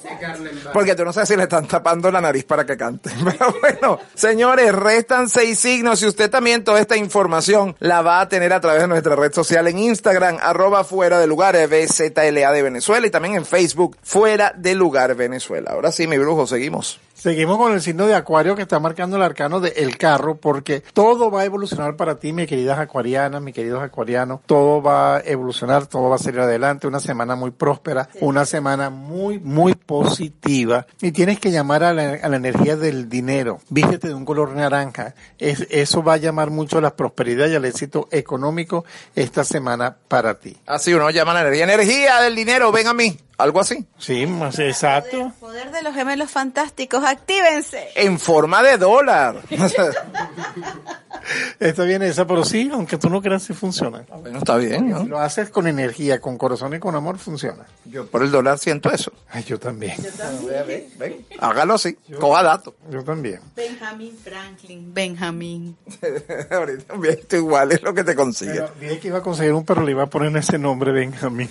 Porque tú no sabes si le están tapando la nariz para que cante. Pero bueno, señores, restan seis signos y usted también toda esta información la va a tener a través de nuestra red social en Instagram, arroba fuera de lugar, BZLA de Venezuela y también en Facebook, fuera de lugar Venezuela. Ahora sí, mi brujo, seguimos. Seguimos con el signo de Acuario que está marcando el arcano de El Carro porque todo va a evolucionar para ti, mi queridas acuarianas, mis queridos acuarianos. Todo va a evolucionar, todo va a salir adelante. Una semana muy próspera, una semana muy, muy positiva. Y tienes que llamar a la, a la energía del dinero. Vístete de un color naranja. Es- eso va a llamar mucho a la prosperidad y al éxito económico esta semana para ti. Así uno llama la energía. Energía del dinero, ven a mí. Algo así. Sí, más exacto. Poder de los gemelos fantásticos, actívense. En forma de dólar. Está bien esa, pero sí, aunque tú no creas, sí funciona. bueno, está bien, Si ¿no? lo haces con energía, con corazón y con amor, funciona. Yo por el dólar siento eso. Ay, yo también. Ven, hágalo así. Coja dato. Yo también. Benjamin Franklin, Benjamin. Ahorita también esto igual es lo que te consigue. Pero dije que iba a conseguir un perro, le iba a poner ese nombre Benjamín.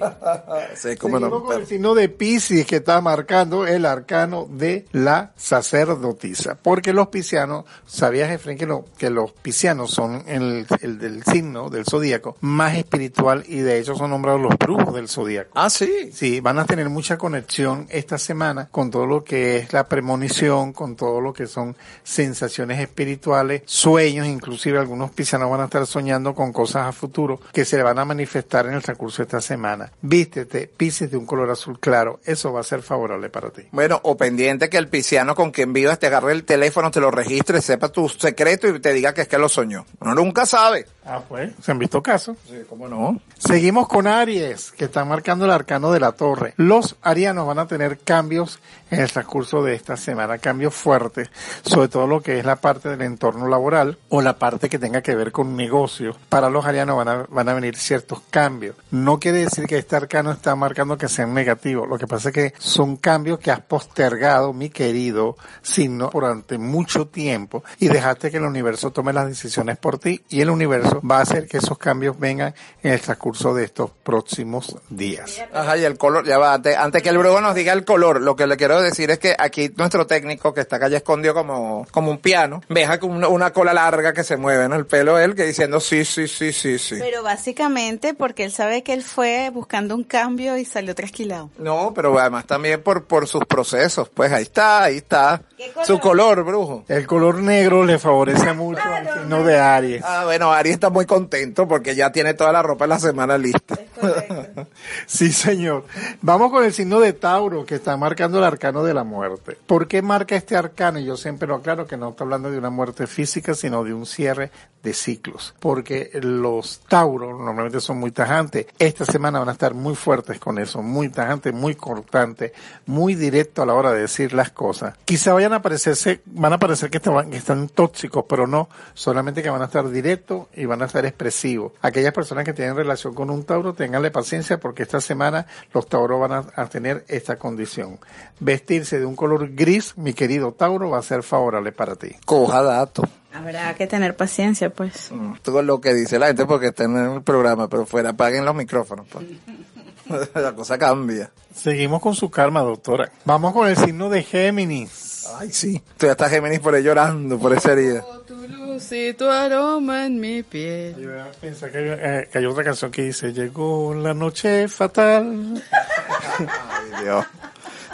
cómo no. con el signo de Pisces que está marcando el arcano de la sacerdotisa. Porque los piscianos, ¿sabías, Efraín, que, lo- que los piscianos son el, el del signo del zodíaco más espiritual y de hecho son nombrados los brujos del zodíaco? Ah, sí. Sí, van a tener mucha conexión esta semana con todo lo que es la premonición, con todo lo que son sensaciones espirituales, sueños, inclusive algunos piscianos van a estar soñando con cosas a futuro que se le van a manifestar en el transcurso de esta semana. Vístete, pises de un color azul claro, eso va a ser favorable para ti. Bueno, o pendiente que el pisciano con quien vivas te agarre el teléfono, te lo registre, sepa tu secreto y te diga que es que lo soñó. Uno nunca sabe. Ah, pues, se han visto casos. Sí, cómo no. Seguimos con Aries, que está marcando el arcano de la torre. Los arianos van a tener cambios en el transcurso de esta semana, cambios fuertes, sobre todo lo que es la parte del entorno laboral o la parte que tenga que ver con negocios. Para los arianos van a, van a venir ciertos cambios. No quiere decir que este arcano está marcando que sean negativos. Lo que pasa es que son cambios que has postergado, mi querido signo, durante mucho tiempo y dejaste que el universo tome las decisiones por ti y el universo va a hacer que esos cambios vengan en el transcurso de estos próximos días. Ajá, y el color, ya va, antes, antes que el brujo nos diga el color, lo que le quiero decir es que aquí nuestro técnico, que está acá ya escondido como, como un piano, deja con una, una cola larga que se mueve, ¿no? El pelo él que diciendo sí, sí, sí, sí, sí. Pero básicamente porque él sabe que él fue buscando un cambio y salió trasquilado. No, pero además también por, por sus procesos. Pues ahí está, ahí está. Su color, brujo. El color negro le favorece mucho al signo de Aries. Ah, bueno, Ari está muy contento porque ya tiene toda la ropa de la semana lista. Sí, señor. Vamos con el signo de Tauro, que está marcando el arcano de la muerte. ¿Por qué marca este arcano? Y yo siempre lo aclaro que no está hablando de una muerte física, sino de un cierre de ciclos. Porque los Tauros normalmente son muy tajantes. Esta semana van a estar muy fuertes con eso, muy tajantes, muy cortantes, muy directo a la hora de decir las cosas. Quizá vayan a parecerse, van a parecer que están, que están tóxicos, pero no, solamente que van a estar directos y van a estar expresivos. Aquellas personas que tienen relación con un Tauro, tenganle paciencia porque esta semana los Tauros van a, a tener esta condición. Vestirse de un color gris, mi querido Tauro, va a ser favorable para ti. Coja dato. Habrá que tener paciencia, pues. Todo lo que dice la gente porque está en el programa, pero fuera, apaguen los micrófonos. pues. la cosa cambia. Seguimos con su karma, doctora. Vamos con el signo de Géminis. Ay, sí. Tú ya estás Géminis por ahí llorando por esa herida. Tu luz y tu aroma en mi piel. Yo iba a pensar que, hay- eh, que hay otra canción que dice, llegó la noche fatal. Ay, Dios.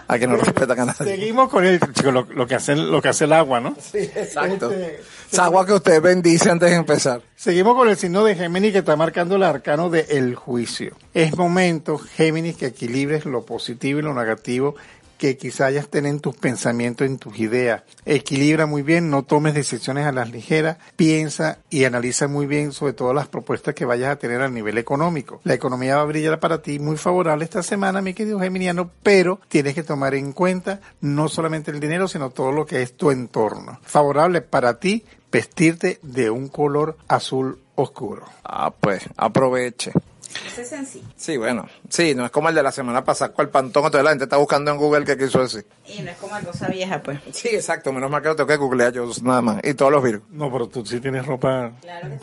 A que no respetan a nadie. Seguimos con el, chico, lo, lo que hace, lo que hace el agua, ¿no? Sí, exacto. Este, Esa agua que usted bendice antes de empezar. Seguimos con el signo de Géminis que está marcando el arcano de el juicio. Es momento, Géminis, que equilibres lo positivo y lo negativo que quizá hayas tenido en tus pensamientos, en tus ideas. Equilibra muy bien, no tomes decisiones a las ligeras, piensa y analiza muy bien sobre todo las propuestas que vayas a tener a nivel económico. La economía va a brillar para ti muy favorable esta semana, mi querido Geminiano, pero tienes que tomar en cuenta no solamente el dinero, sino todo lo que es tu entorno. Favorable para ti vestirte de un color azul oscuro. Ah, pues, aproveche. Eso es sencillo. Sí, bueno. Sí, no es como el de la semana pasada con el pantón. Entonces la gente está buscando en Google qué quiso decir. Y no es como la cosa vieja, pues. Sí, exacto. Menos mal que lo tengo que googlear yo nada más. Y todos los virus. No, pero tú sí tienes ropa.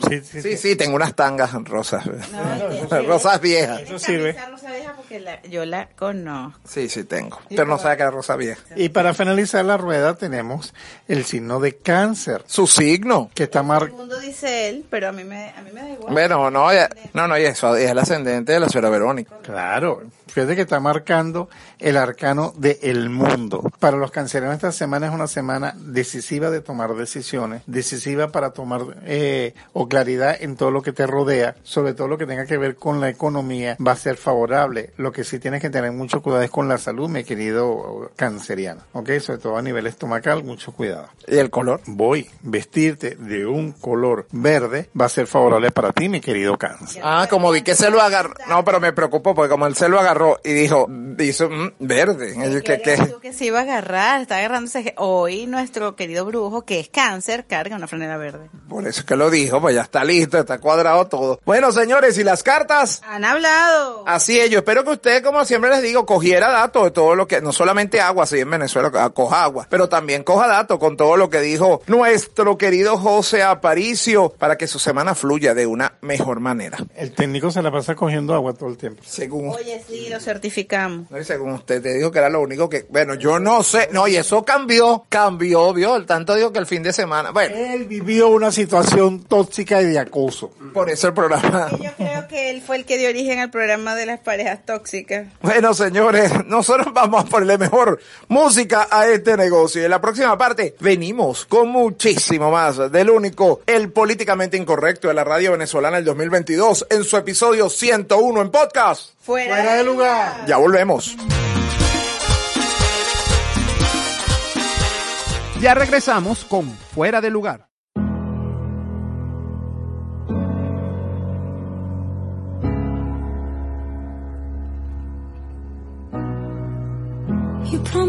sí, sí, Sí, sí, tengo unas tangas rosas. rosas viejas. Eso sirve. Esa rosa vieja porque la- yo la conozco. Sí, sí tengo. Pero no sabe que era rosa vieja. Y para finalizar la rueda tenemos el signo de cáncer. Su signo. Que está mar Segundo dice él, pero a mí me, a mí me da igual. Bueno, no, ya- no, no, y eso es el ascendente de la señora Verónica. Claro, fíjate que está marcando el arcano de el mundo. Para los cancerianos esta semana es una semana decisiva de tomar decisiones, decisiva para tomar eh, o claridad en todo lo que te rodea, sobre todo lo que tenga que ver con la economía, va a ser favorable. Lo que sí tienes que tener mucho cuidado es con la salud, mi querido canceriano, ¿ok? Sobre todo a nivel estomacal, mucho cuidado. ¿Y el color? Voy, vestirte de un color verde va a ser favorable para ti, mi querido cáncer. Ah, como vi que se lo agarró. No, pero me preocupó porque como él se lo agarró y dijo, hizo mm, verde. Y yo, ¿qué- qué? Tú que se iba a agarrar, está agarrándose. Hoy nuestro querido brujo, que es cáncer, carga una franela verde. Por eso es que lo dijo, pues ya está listo, está cuadrado todo. Bueno, señores, ¿y las cartas? Han hablado. Así es, yo espero que usted, como siempre les digo, cogiera datos de todo lo que, no solamente agua, así en Venezuela ah, coja agua, pero también coja datos con todo lo que dijo nuestro querido José Aparicio para que su semana fluya de una mejor manera. El técnico se la pasa cogiendo agua todo el tiempo. Según Oye, sí, lo certificamos. No, y según usted te dijo que era lo único que, bueno, yo no sé, no, y eso cambió, cambió, vio, el tanto digo que el fin de semana, bueno, Él vivió una situación tóxica y de acoso. por eso el programa. Yo creo que él fue el que dio origen al programa de las parejas tóxicas. Bueno, señores, nosotros vamos a ponerle mejor música a este negocio. Y en la próxima parte venimos con muchísimo más del único, el políticamente incorrecto de la radio venezolana el 2022 en su episodio 101 en podcast. Fuera, Fuera de lugar. Ya volvemos. Ya regresamos con Fuera de Lugar.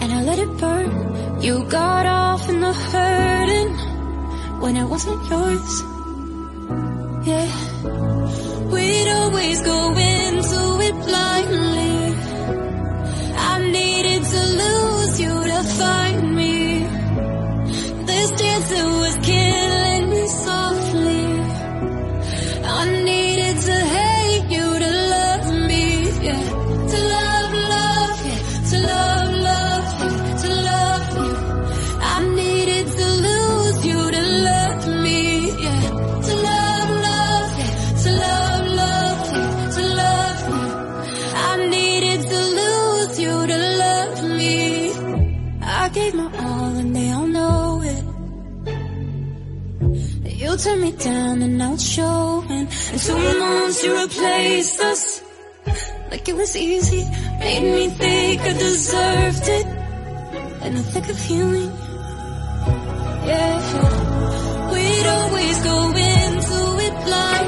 and I let it burn. You got off in the hurting when it wasn't yours. Yeah, we'd always go into it blindly. I needed to lose you to find me. This dance was killing me softly. Turned me down and it's showing. And two months you replaced us. Like it was easy. Made me think I deserved it. In the thick of healing. Yeah. We'd always go into it blindly.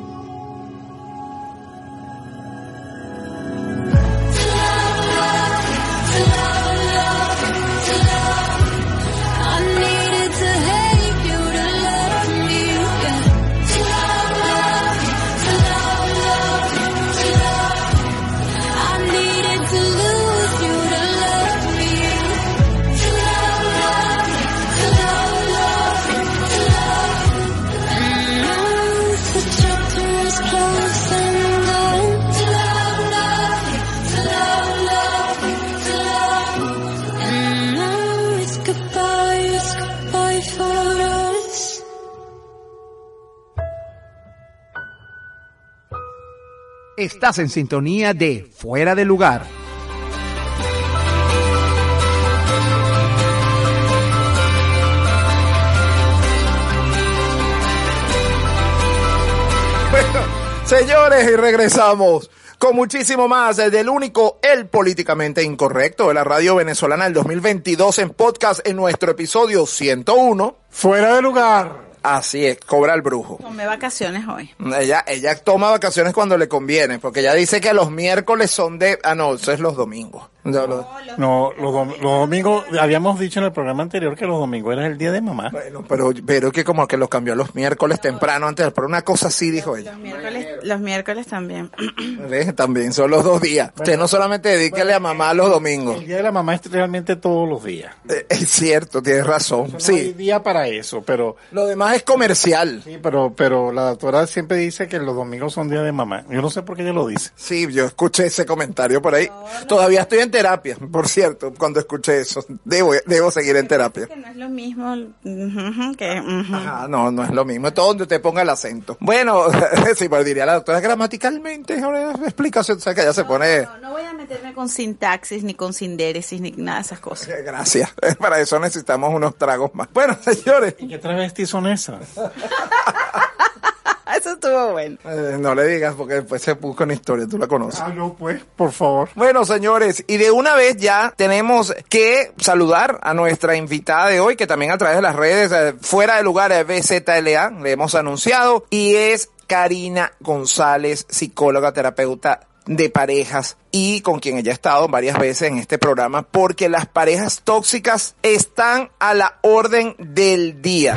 Estás en sintonía de Fuera de Lugar. Bueno, señores, y regresamos con muchísimo más del único, el políticamente incorrecto de la radio venezolana del 2022 en podcast en nuestro episodio 101. Fuera de lugar. Así es, cobra el brujo. Tomé vacaciones hoy. Ella, ella toma vacaciones cuando le conviene, porque ella dice que los miércoles son de, ah no, eso es los domingos. Ya lo- No, los, dom- los domingos, habíamos dicho en el programa anterior que los domingos era el día de mamá. Bueno, pero, pero que como que los cambió los miércoles temprano antes, pero una cosa así dijo ella. Los miércoles, los miércoles también. ¿Ves? También son los dos días. Usted no solamente dedíquele a mamá los domingos. El día de la mamá es realmente todos los días. Eh, Es cierto, tienes razón. No hay Sí. día para eso, pero Lo demás es comercial. sí, pero pero la doctora siempre dice que los domingos son día de mamá. Yo no sé por qué ella lo dice. Sí, yo escuché ese comentario por ahí. Todavía estoy en terapia, por cierto, cuando escuché eso. Debo, debo seguir en terapia. Que no es lo mismo que... no, no es lo mismo. Es todo donde usted ponga el acento. Bueno, sí, pues diría la doctora gramaticalmente, ahora explicación, o sea que ya se pone... No, no voy a meterme con sintaxis, ni con sindéresis, ni nada de esas cosas. Gracias. Para eso necesitamos unos tragos más. Bueno, señores, ¿Y qué travestis son esas? Eso estuvo bueno. eh, no le digas porque después se busca una historia, tú la conoces. Ah, no, pues, por favor. Bueno, señores, y de una vez ya tenemos que saludar a nuestra invitada de hoy, que también a través de las redes, eh, fuera de lugar de BZLA, le hemos anunciado, y es Karina González, psicóloga, terapeuta de parejas y con quien ella ha estado varias veces en este programa porque las parejas tóxicas están a la orden del día.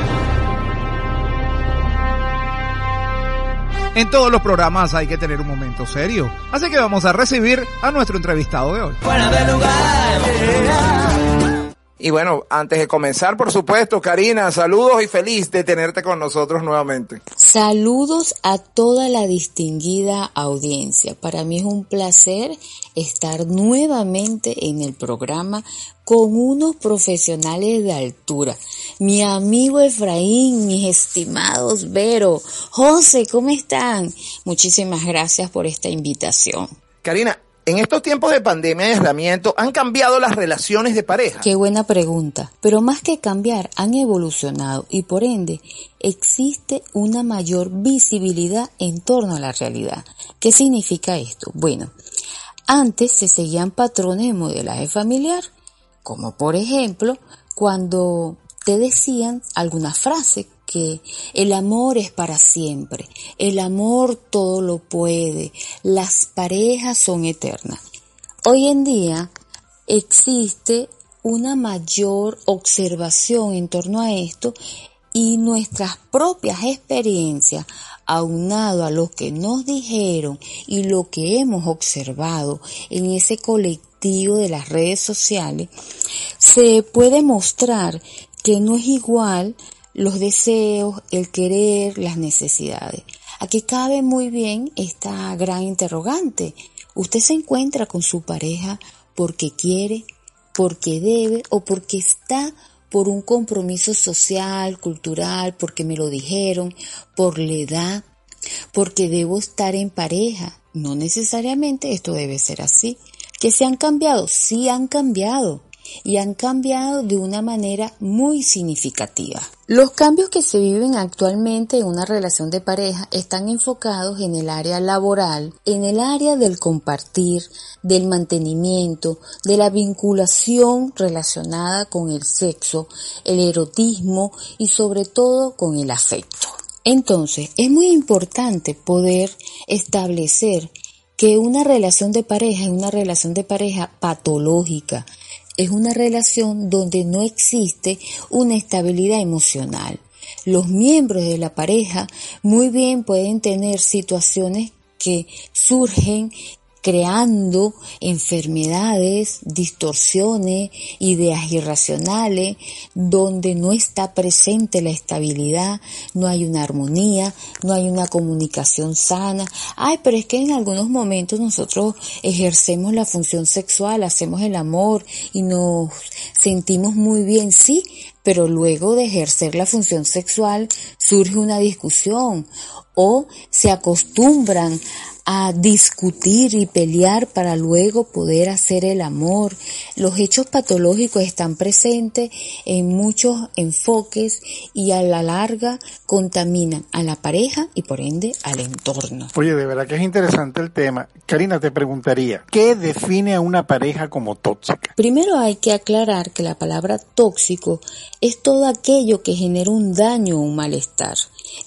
En todos los programas hay que tener un momento serio. Así que vamos a recibir a nuestro entrevistado de hoy. Y bueno, antes de comenzar, por supuesto, Karina, saludos y feliz de tenerte con nosotros nuevamente. Saludos a toda la distinguida audiencia. Para mí es un placer estar nuevamente en el programa con unos profesionales de altura. Mi amigo Efraín, mis estimados Vero, José, ¿cómo están? Muchísimas gracias por esta invitación. Karina, en estos tiempos de pandemia y aislamiento, ¿han cambiado las relaciones de pareja? Qué buena pregunta. Pero más que cambiar, han evolucionado y por ende existe una mayor visibilidad en torno a la realidad. ¿Qué significa esto? Bueno, antes se seguían patrones de modelaje familiar, como por ejemplo cuando te decían alguna frase que el amor es para siempre, el amor todo lo puede, las parejas son eternas. Hoy en día existe una mayor observación en torno a esto y nuestras propias experiencias, aunado a lo que nos dijeron y lo que hemos observado en ese colectivo de las redes sociales, se puede mostrar que no es igual los deseos, el querer, las necesidades. Aquí cabe muy bien esta gran interrogante. ¿Usted se encuentra con su pareja porque quiere, porque debe o porque está por un compromiso social, cultural, porque me lo dijeron, por la edad, porque debo estar en pareja? No necesariamente esto debe ser así. ¿Que se han cambiado? Sí han cambiado. Y han cambiado de una manera muy significativa. Los cambios que se viven actualmente en una relación de pareja están enfocados en el área laboral, en el área del compartir, del mantenimiento, de la vinculación relacionada con el sexo, el erotismo y sobre todo con el afecto. Entonces, es muy importante poder establecer que una relación de pareja es una relación de pareja patológica, es una relación donde no existe una estabilidad emocional. Los miembros de la pareja muy bien pueden tener situaciones que surgen creando enfermedades, distorsiones, ideas irracionales, donde no está presente la estabilidad, no hay una armonía, no hay una comunicación sana. Ay, pero es que en algunos momentos nosotros ejercemos la función sexual, hacemos el amor y nos sentimos muy bien, sí, pero luego de ejercer la función sexual surge una discusión o se acostumbran a discutir y pelear para luego poder hacer el amor. Los hechos patológicos están presentes en muchos enfoques y a la larga contaminan a la pareja y por ende al entorno. Oye, de verdad que es interesante el tema. Karina, te preguntaría, ¿qué define a una pareja como tóxica? Primero hay que aclarar que la palabra tóxico es todo aquello que genera un daño o un malestar.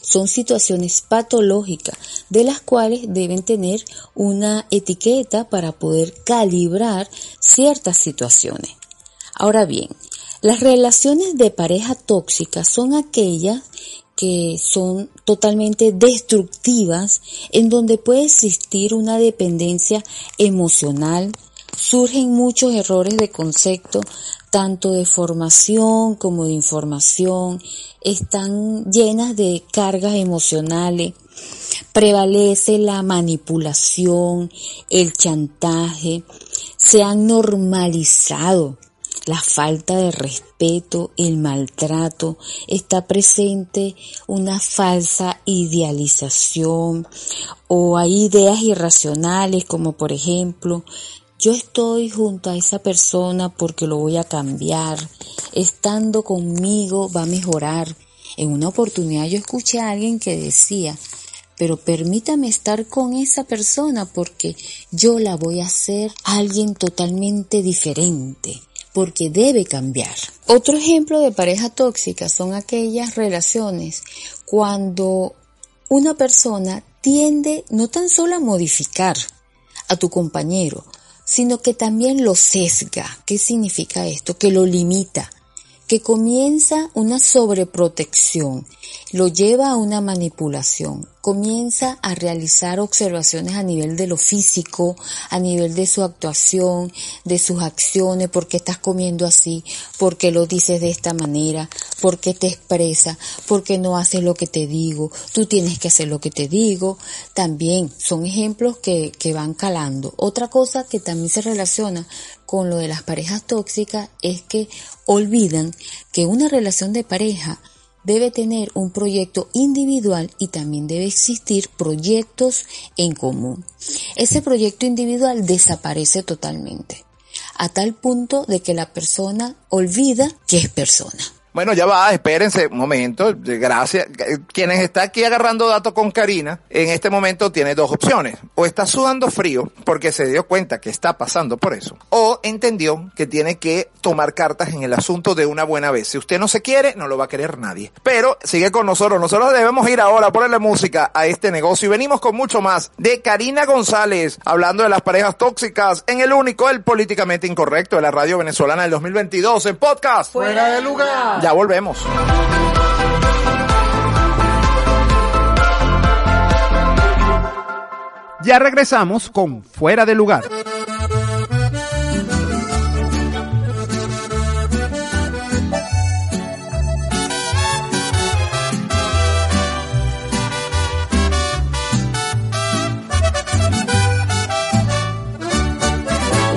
Son situaciones patológicas de las cuales deben tener una etiqueta para poder calibrar ciertas situaciones. Ahora bien, las relaciones de pareja tóxicas son aquellas que son totalmente destructivas, en donde puede existir una dependencia emocional, surgen muchos errores de concepto, tanto de formación como de información, están llenas de cargas emocionales, prevalece la manipulación, el chantaje, se han normalizado la falta de respeto, el maltrato, está presente una falsa idealización o hay ideas irracionales como por ejemplo yo estoy junto a esa persona porque lo voy a cambiar. Estando conmigo va a mejorar. En una oportunidad yo escuché a alguien que decía, pero permítame estar con esa persona porque yo la voy a hacer alguien totalmente diferente porque debe cambiar. Otro ejemplo de pareja tóxica son aquellas relaciones cuando una persona tiende no tan solo a modificar a tu compañero, sino que también lo sesga. ¿Qué significa esto? Que lo limita, que comienza una sobreprotección, lo lleva a una manipulación, comienza a realizar observaciones a nivel de lo físico, a nivel de su actuación, de sus acciones, por qué estás comiendo así, por qué lo dices de esta manera, por qué te expresa, por qué no haces lo que te digo, tú tienes que hacer lo que te digo. También son ejemplos que, que van calando. Otra cosa que también se relaciona con lo de las parejas tóxicas es que olvidan que una relación de pareja debe tener un proyecto individual y también debe existir proyectos en común. Ese proyecto individual desaparece totalmente, a tal punto de que la persona olvida que es persona. Bueno, ya va, espérense un momento, gracias. Quienes está aquí agarrando datos con Karina, en este momento tiene dos opciones. O está sudando frío porque se dio cuenta que está pasando por eso. O entendió que tiene que tomar cartas en el asunto de una buena vez. Si usted no se quiere, no lo va a querer nadie. Pero sigue con nosotros. Nosotros debemos ir ahora a ponerle música a este negocio y venimos con mucho más de Karina González, hablando de las parejas tóxicas en el único, el políticamente incorrecto de la radio venezolana del 2022 en podcast. Fuera de lugar. Ya volvemos. Ya regresamos con Fuera de Lugar.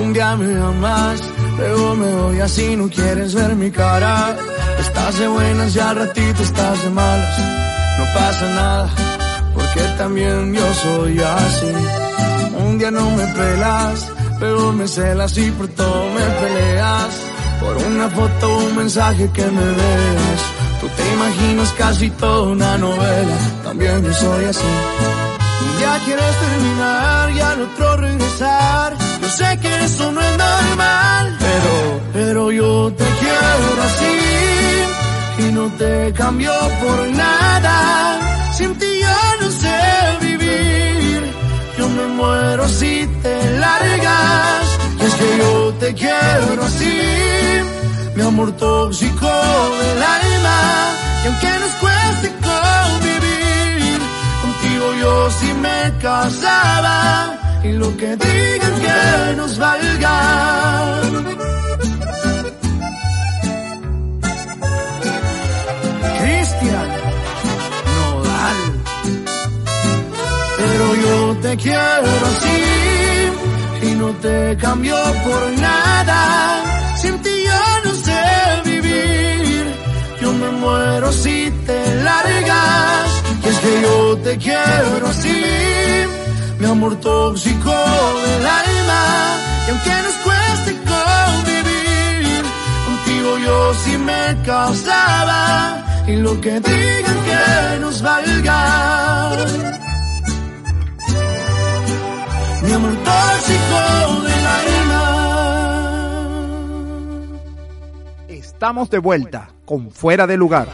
Un día me amas, luego me voy así, no quieres ver mi cara. Estás de buenas y al ratito estás de malas. No pasa nada, porque también yo soy así. Un día no me pelas, pero me celas y por todo me peleas. por una foto o un mensaje que me des. Tú te imaginas casi toda una novela, también yo soy así. Día quieres terminar y al otro regresar. Yo sé que eso no es normal, pero, pero yo te quiero así y no te cambio por nada. Sin ti yo no sé vivir, yo me muero si te largas. Y es que yo te quiero así, mi amor tóxico del alma. Y aunque nos cueste convivir, contigo yo sí me casaba. Y lo que digan que nos valga. Cristian Nodal. Pero yo te quiero así y no te cambio por nada. Sin ti yo no sé vivir, yo me muero si te largas. Y es que yo te quiero así, mi amor tóxico del alma. Y aunque nos cueste convivir, contigo yo sí me casaba. Y lo que digan que nos valga. Mi amor tóxico del alma. Estamos de vuelta con Fuera de Lugar.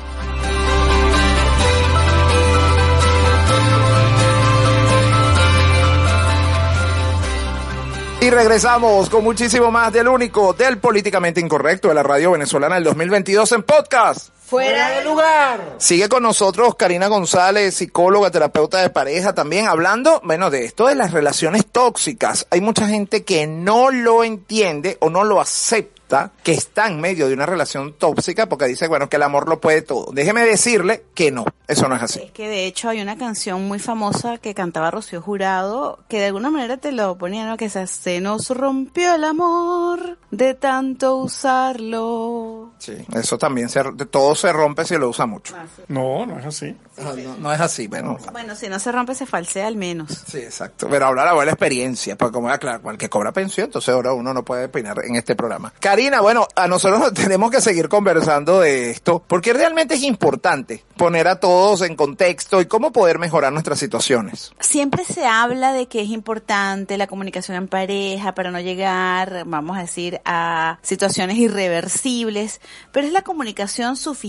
Y regresamos con muchísimo más del único, del políticamente incorrecto de la radio venezolana del 2022 en podcast. Fuera de lugar. Sigue con nosotros Karina González, psicóloga, terapeuta de pareja, también hablando, bueno, de esto de las relaciones tóxicas. Hay mucha gente que no lo entiende o no lo acepta que está en medio de una relación tóxica porque dice, bueno, que el amor lo puede todo. Déjeme decirle que no, eso no es así. Es que de hecho hay una canción muy famosa que cantaba Rocío Jurado que de alguna manera te lo ponía, ¿no? Que se, se nos rompió el amor de tanto usarlo. Sí, eso también, se, todo se rompe si lo usa mucho. No, no es así. No, no- no es así, bueno. Bueno, si no se rompe se falsea al menos. Sí, exacto. Pero hablar ahora la experiencia, porque como era claro, el que cobra pensión, entonces ahora uno no puede opinar en este programa. Karina, bueno, a nosotros tenemos que seguir conversando de esto, porque realmente es importante poner a todos en contexto y cómo poder mejorar nuestras situaciones. Siempre se habla de que es importante la comunicación en pareja para no llegar, vamos a decir, a situaciones irreversibles, pero ¿es la comunicación suficiente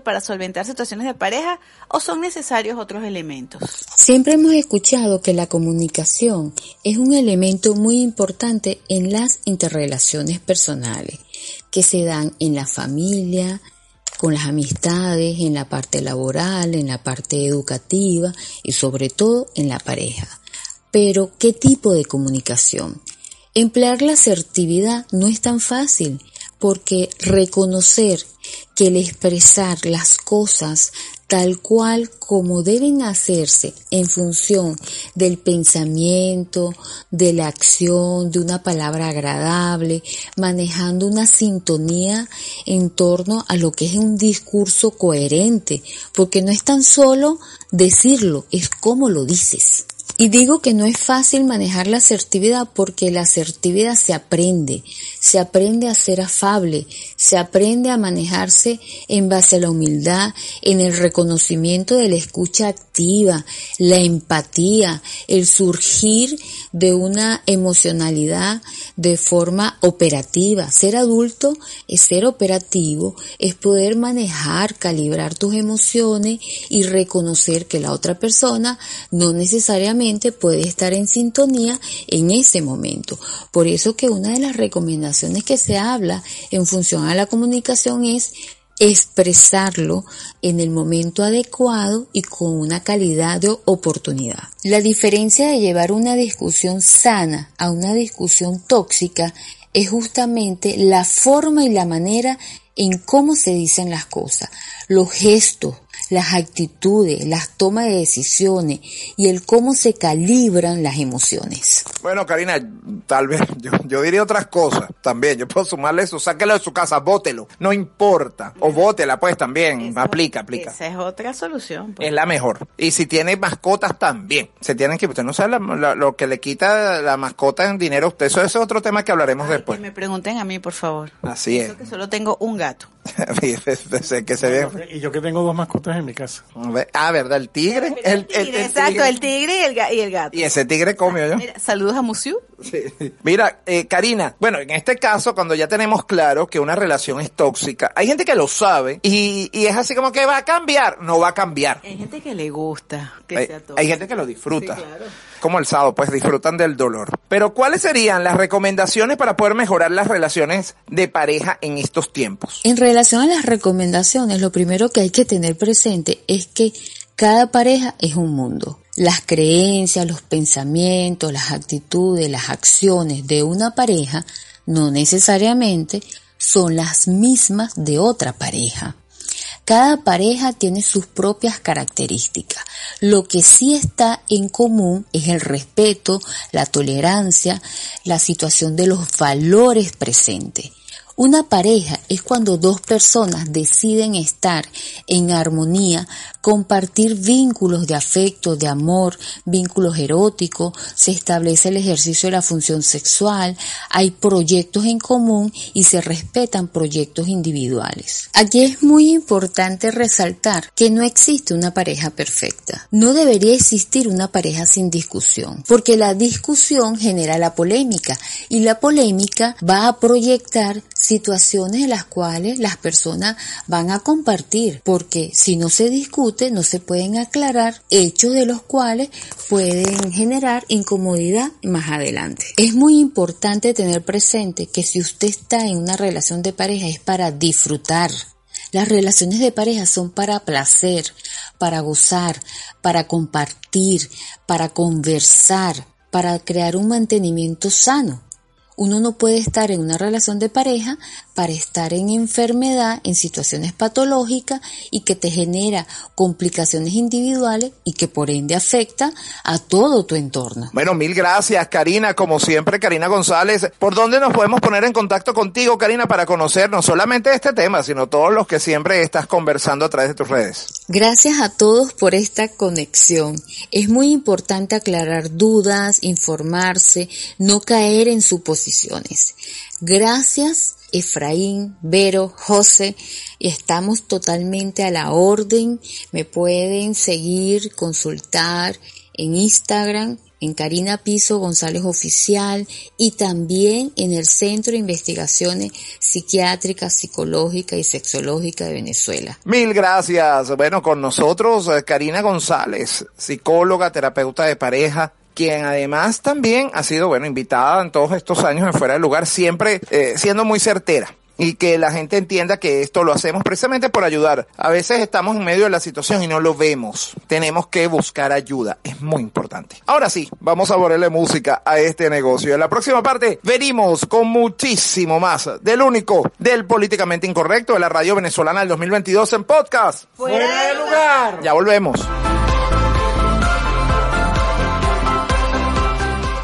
para solventar situaciones de pareja o son necesarios otros elementos? Siempre hemos escuchado que la comunicación es un elemento muy importante en las interrelaciones personales que se dan en la familia, con las amistades, en la parte laboral, en la parte educativa y sobre todo en la pareja. Pero, ¿qué tipo de comunicación? Emplear la asertividad no es tan fácil porque reconocer que el expresar las cosas tal cual como deben hacerse en función del pensamiento, de la acción, de una palabra agradable, manejando una sintonía en torno a lo que es un discurso coherente, porque no es tan solo decirlo, es cómo lo dices. Y digo que no es fácil manejar la asertividad porque la asertividad se aprende, se aprende a ser afable, se aprende a manejarse en base a la humildad, en el reconocimiento de la escucha activa, la empatía, el surgir de una emocionalidad de forma operativa. Ser adulto es ser operativo, es poder manejar, calibrar tus emociones y reconocer que la otra persona no necesariamente puede estar en sintonía en ese momento. Por eso que una de las recomendaciones que se habla en función a la comunicación es expresarlo en el momento adecuado y con una calidad de oportunidad. La diferencia de llevar una discusión sana a una discusión tóxica es justamente la forma y la manera en cómo se dicen las cosas, los gestos, las actitudes, las tomas de decisiones y el cómo se calibran las emociones. Bueno, Karina, tal vez, yo, yo diría otras cosas también. Yo puedo sumarle eso, sáquelo de su casa, bótelo, no importa. O bótela, pues también, aplica, aplica. Esa es otra solución. pues. Es la mejor. Y si tiene mascotas también. Se tienen que, usted no sabe la- la- lo que le quita la mascota en dinero a usted. Eso, eso es otro tema que hablaremos después. Que me pregunten a mí, por favor. Así es. Que solo tengo un gato. que se ve. Y yo que tengo dos mascotas en mi casa. Ah, ¿verdad? El tigre. El, el- el Exacto, tigre. el tigre y el, ga- y el gato. Y ese tigre comió yo. Mira, saludos a Musiu. Mira, eh, Karina, bueno, en este caso, cuando ya tenemos claro que una relación es tóxica, hay gente que lo sabe y, y es así como que va a cambiar. No va a cambiar. Hay gente que le gusta que Hay, sea hay gente que lo disfruta. Como el sábado, pues disfrutan del dolor. Pero ¿cuáles serían las recomendaciones para poder mejorar las relaciones de pareja en estos tiempos? En relación a las recomendaciones, lo primero que hay que tener presente es que cada pareja es un mundo. Las creencias, los pensamientos, las actitudes, las acciones de una pareja no necesariamente son las mismas de otra pareja. Cada pareja tiene sus propias características. Lo que sí está en común es el respeto, la tolerancia, la situación de los valores presentes. Una pareja es cuando dos personas deciden estar en armonía, compartir vínculos de afecto, de amor, vínculos eróticos, se establece el ejercicio de la función sexual, hay proyectos en común y se respetan proyectos individuales. Aquí es muy importante resaltar que no existe una pareja perfecta. No debería existir una pareja sin discusión, porque la discusión genera la polémica y la polémica va a proyectar situaciones en las cuales las personas van a compartir, porque si no se discute no se pueden aclarar hechos de los cuales pueden generar incomodidad más adelante. Es muy importante tener presente que si usted está en una relación de pareja es para disfrutar. Las relaciones de pareja son para placer, para gozar, para compartir, para conversar, para crear un mantenimiento sano. Uno no puede estar en una relación de pareja para estar en enfermedad, en situaciones patológicas y que te genera complicaciones individuales y que por ende afecta a todo tu entorno. Bueno, mil gracias, Karina. Como siempre, Karina González. ¿Por dónde nos podemos poner en contacto contigo, Karina, para conocer no solamente este tema, sino todos los que siempre estás conversando a través de tus redes? Gracias a todos por esta conexión. Es muy importante aclarar dudas, informarse, no caer en suposiciones. Gracias Efraín, Vero, José, estamos totalmente a la orden. Me pueden seguir, consultar en Instagram, en Karina Piso González Oficial y también en el Centro de Investigaciones Psiquiátricas, Psicológicas y Sexológicas de Venezuela. Mil gracias. Bueno, con nosotros eh, Karina González, psicóloga, terapeuta de pareja, quien además también ha sido, bueno, invitada en todos estos años en Fuera del Lugar, siempre eh, siendo muy certera. Y que la gente entienda que esto lo hacemos precisamente por ayudar. A veces estamos en medio de la situación y no lo vemos. Tenemos que buscar ayuda. Es muy importante. Ahora sí, vamos a ponerle música a este negocio. En la próxima parte venimos con muchísimo más del único, del políticamente incorrecto de la radio venezolana del 2022 en podcast. Fuera de lugar. Ya volvemos.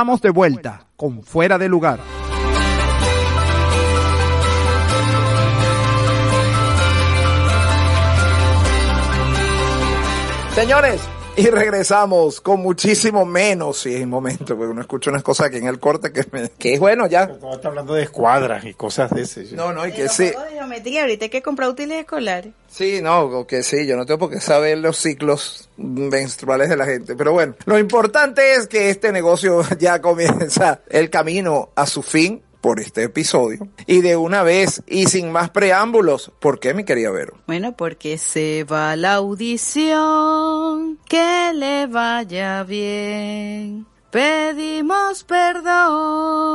Estamos de vuelta con Fuera de Lugar. Señores, y regresamos con muchísimo menos, si es momento, porque uno escucha unas cosas aquí en el corte que, me- que es bueno ya. Todo está hablando de escuadras y cosas de ese. No, no, y que sí. de geometría, ahorita hay que comprar útiles escolares. Sí, no, que sí, yo no tengo por qué saber los ciclos menstruales de la gente, pero bueno, lo importante es que este negocio ya comienza el camino a su fin por este episodio y de una vez y sin más preámbulos, ¿por qué mi querida Vero? Bueno, porque se va la audición, que le vaya bien. Pedimos perdón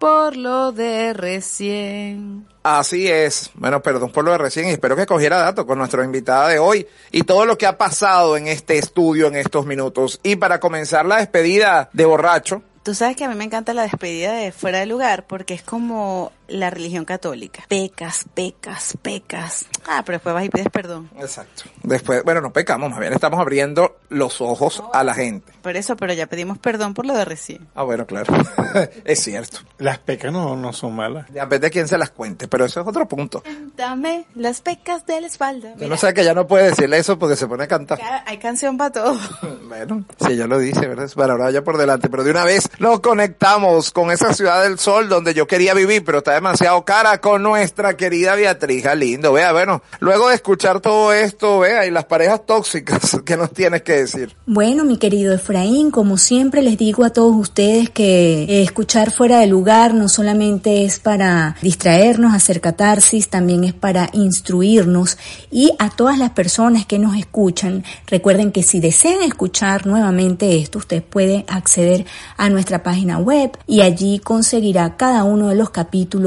por lo de recién. Así es. Bueno, perdón por lo de recién y espero que cogiera dato con nuestra invitada de hoy y todo lo que ha pasado en este estudio en estos minutos. Y para comenzar la despedida de borracho, Tú sabes que a mí me encanta la despedida de fuera de lugar porque es como la religión católica. Pecas, pecas, pecas. Ah, pero después vas y pides perdón. Exacto. Después, bueno, no pecamos, más bien estamos abriendo los ojos a la gente. Por eso, pero ya pedimos perdón por lo de recién. Ah, bueno, claro. es cierto. Las pecas no, no son malas. Depende de quién se las cuente, pero eso es otro punto. Dame las pecas de la espalda. Yo no sé que ya no puede decirle eso porque se pone a cantar. Claro, hay canción para todo. Bueno, si ella lo dice, ¿verdad? Para ahora ya por delante. Pero de una vez nos conectamos con esa ciudad del sol donde yo quería vivir, pero está demasiado cara con nuestra querida Beatriz Lindo. Vea, bueno, luego de escuchar todo esto, vea, y las parejas tóxicas, ¿qué nos tienes que decir? Bueno, mi querido Efraín, como siempre les digo a todos ustedes que eh, escuchar fuera de lugar no solamente es para distraernos, hacer catarsis, también es para instruirnos y a todas las personas que nos escuchan, recuerden que si desean escuchar nuevamente esto, usted puede acceder a nuestra página web y allí conseguirá cada uno de los capítulos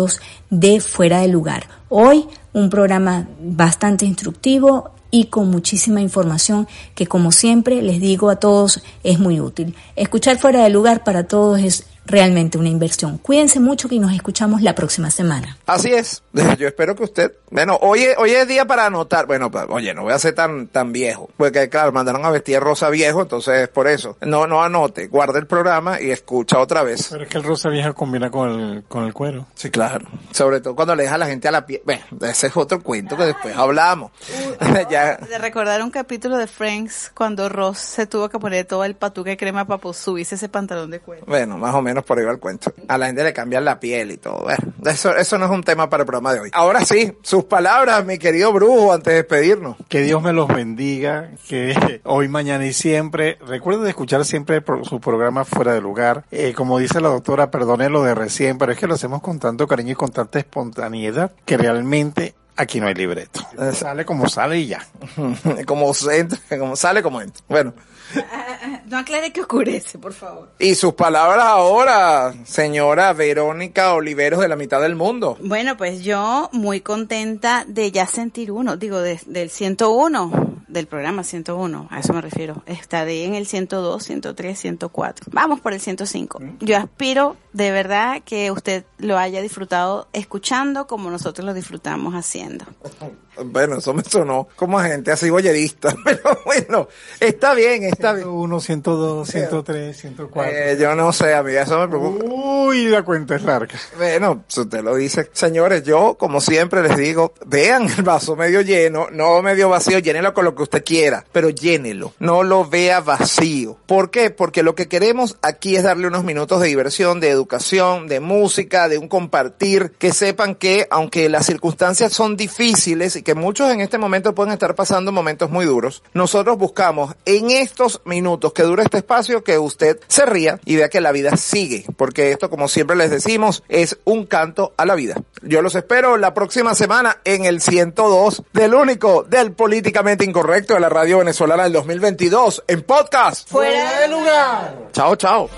de fuera de lugar. Hoy un programa bastante instructivo y con muchísima información que como siempre les digo a todos es muy útil. Escuchar fuera de lugar para todos es realmente una inversión. Cuídense mucho que nos escuchamos la próxima semana. Así es. Yo espero que usted, bueno, hoy es, hoy es día para anotar. Bueno, oye, no voy a ser tan, tan viejo. Porque claro, mandaron a vestir rosa viejo, entonces por eso. No, no anote, guarda el programa y escucha otra vez. Pero es que el rosa vieja combina con el, con el cuero. Sí, claro. Sobre todo cuando le deja a la gente a la piel. Bueno, ese es otro cuento que después hablamos. ya. De recordar un capítulo de Friends cuando Ross se tuvo que poner todo el patuque de crema para pues, subirse ese pantalón de cuero. Bueno, más o menos por ahí va el cuento. A la gente le cambian la piel y todo. Bueno, eso, eso no es un tema para el programa de hoy. Ahora sí, sus palabras, mi querido brujo, antes de despedirnos. Que Dios me los bendiga, que hoy, mañana y siempre. Recuerden de escuchar siempre su programa fuera de lugar. Eh, como dice la doctora, perdone lo de recién, pero es que lo hacemos con tanto cariño y con tanta espontaneidad que realmente aquí no hay libreto. Sale como sale y ya. como, entra, como sale, como entra. Bueno. No aclare que oscurece, por favor. Y sus palabras ahora, señora Verónica Oliveros de la mitad del mundo. Bueno, pues yo muy contenta de ya sentir uno, digo, de- del 101, del programa 101, a eso me refiero. Estaré en el 102, 103, 104. Vamos por el 105. Yo aspiro de verdad que usted lo haya disfrutado escuchando como nosotros lo disfrutamos haciendo. Bueno, eso me sonó como gente así boyerista, pero bueno, está bien, está bien. 1, 102, 103, 104. Eh, yo no sé, a mí eso me preocupa. Uy, la cuenta es larga. Bueno, si usted lo dice. Señores, yo, como siempre les digo, vean el vaso medio lleno, no medio vacío, llénelo con lo que usted quiera, pero llénelo. No lo vea vacío. ¿Por qué? Porque lo que queremos aquí es darle unos minutos de diversión, de educación, de música, de un compartir, que sepan que, aunque las circunstancias son difíciles y que muchos en este momento pueden estar pasando momentos muy duros, nosotros buscamos en estos minutos que dura este espacio que usted se ría y vea que la vida sigue, porque esto, como siempre les decimos, es un canto a la vida. Yo los espero la próxima semana en el 102 del único, del políticamente incorrecto de la radio venezolana del 2022, en podcast. Fuera de lugar. Chao, chao.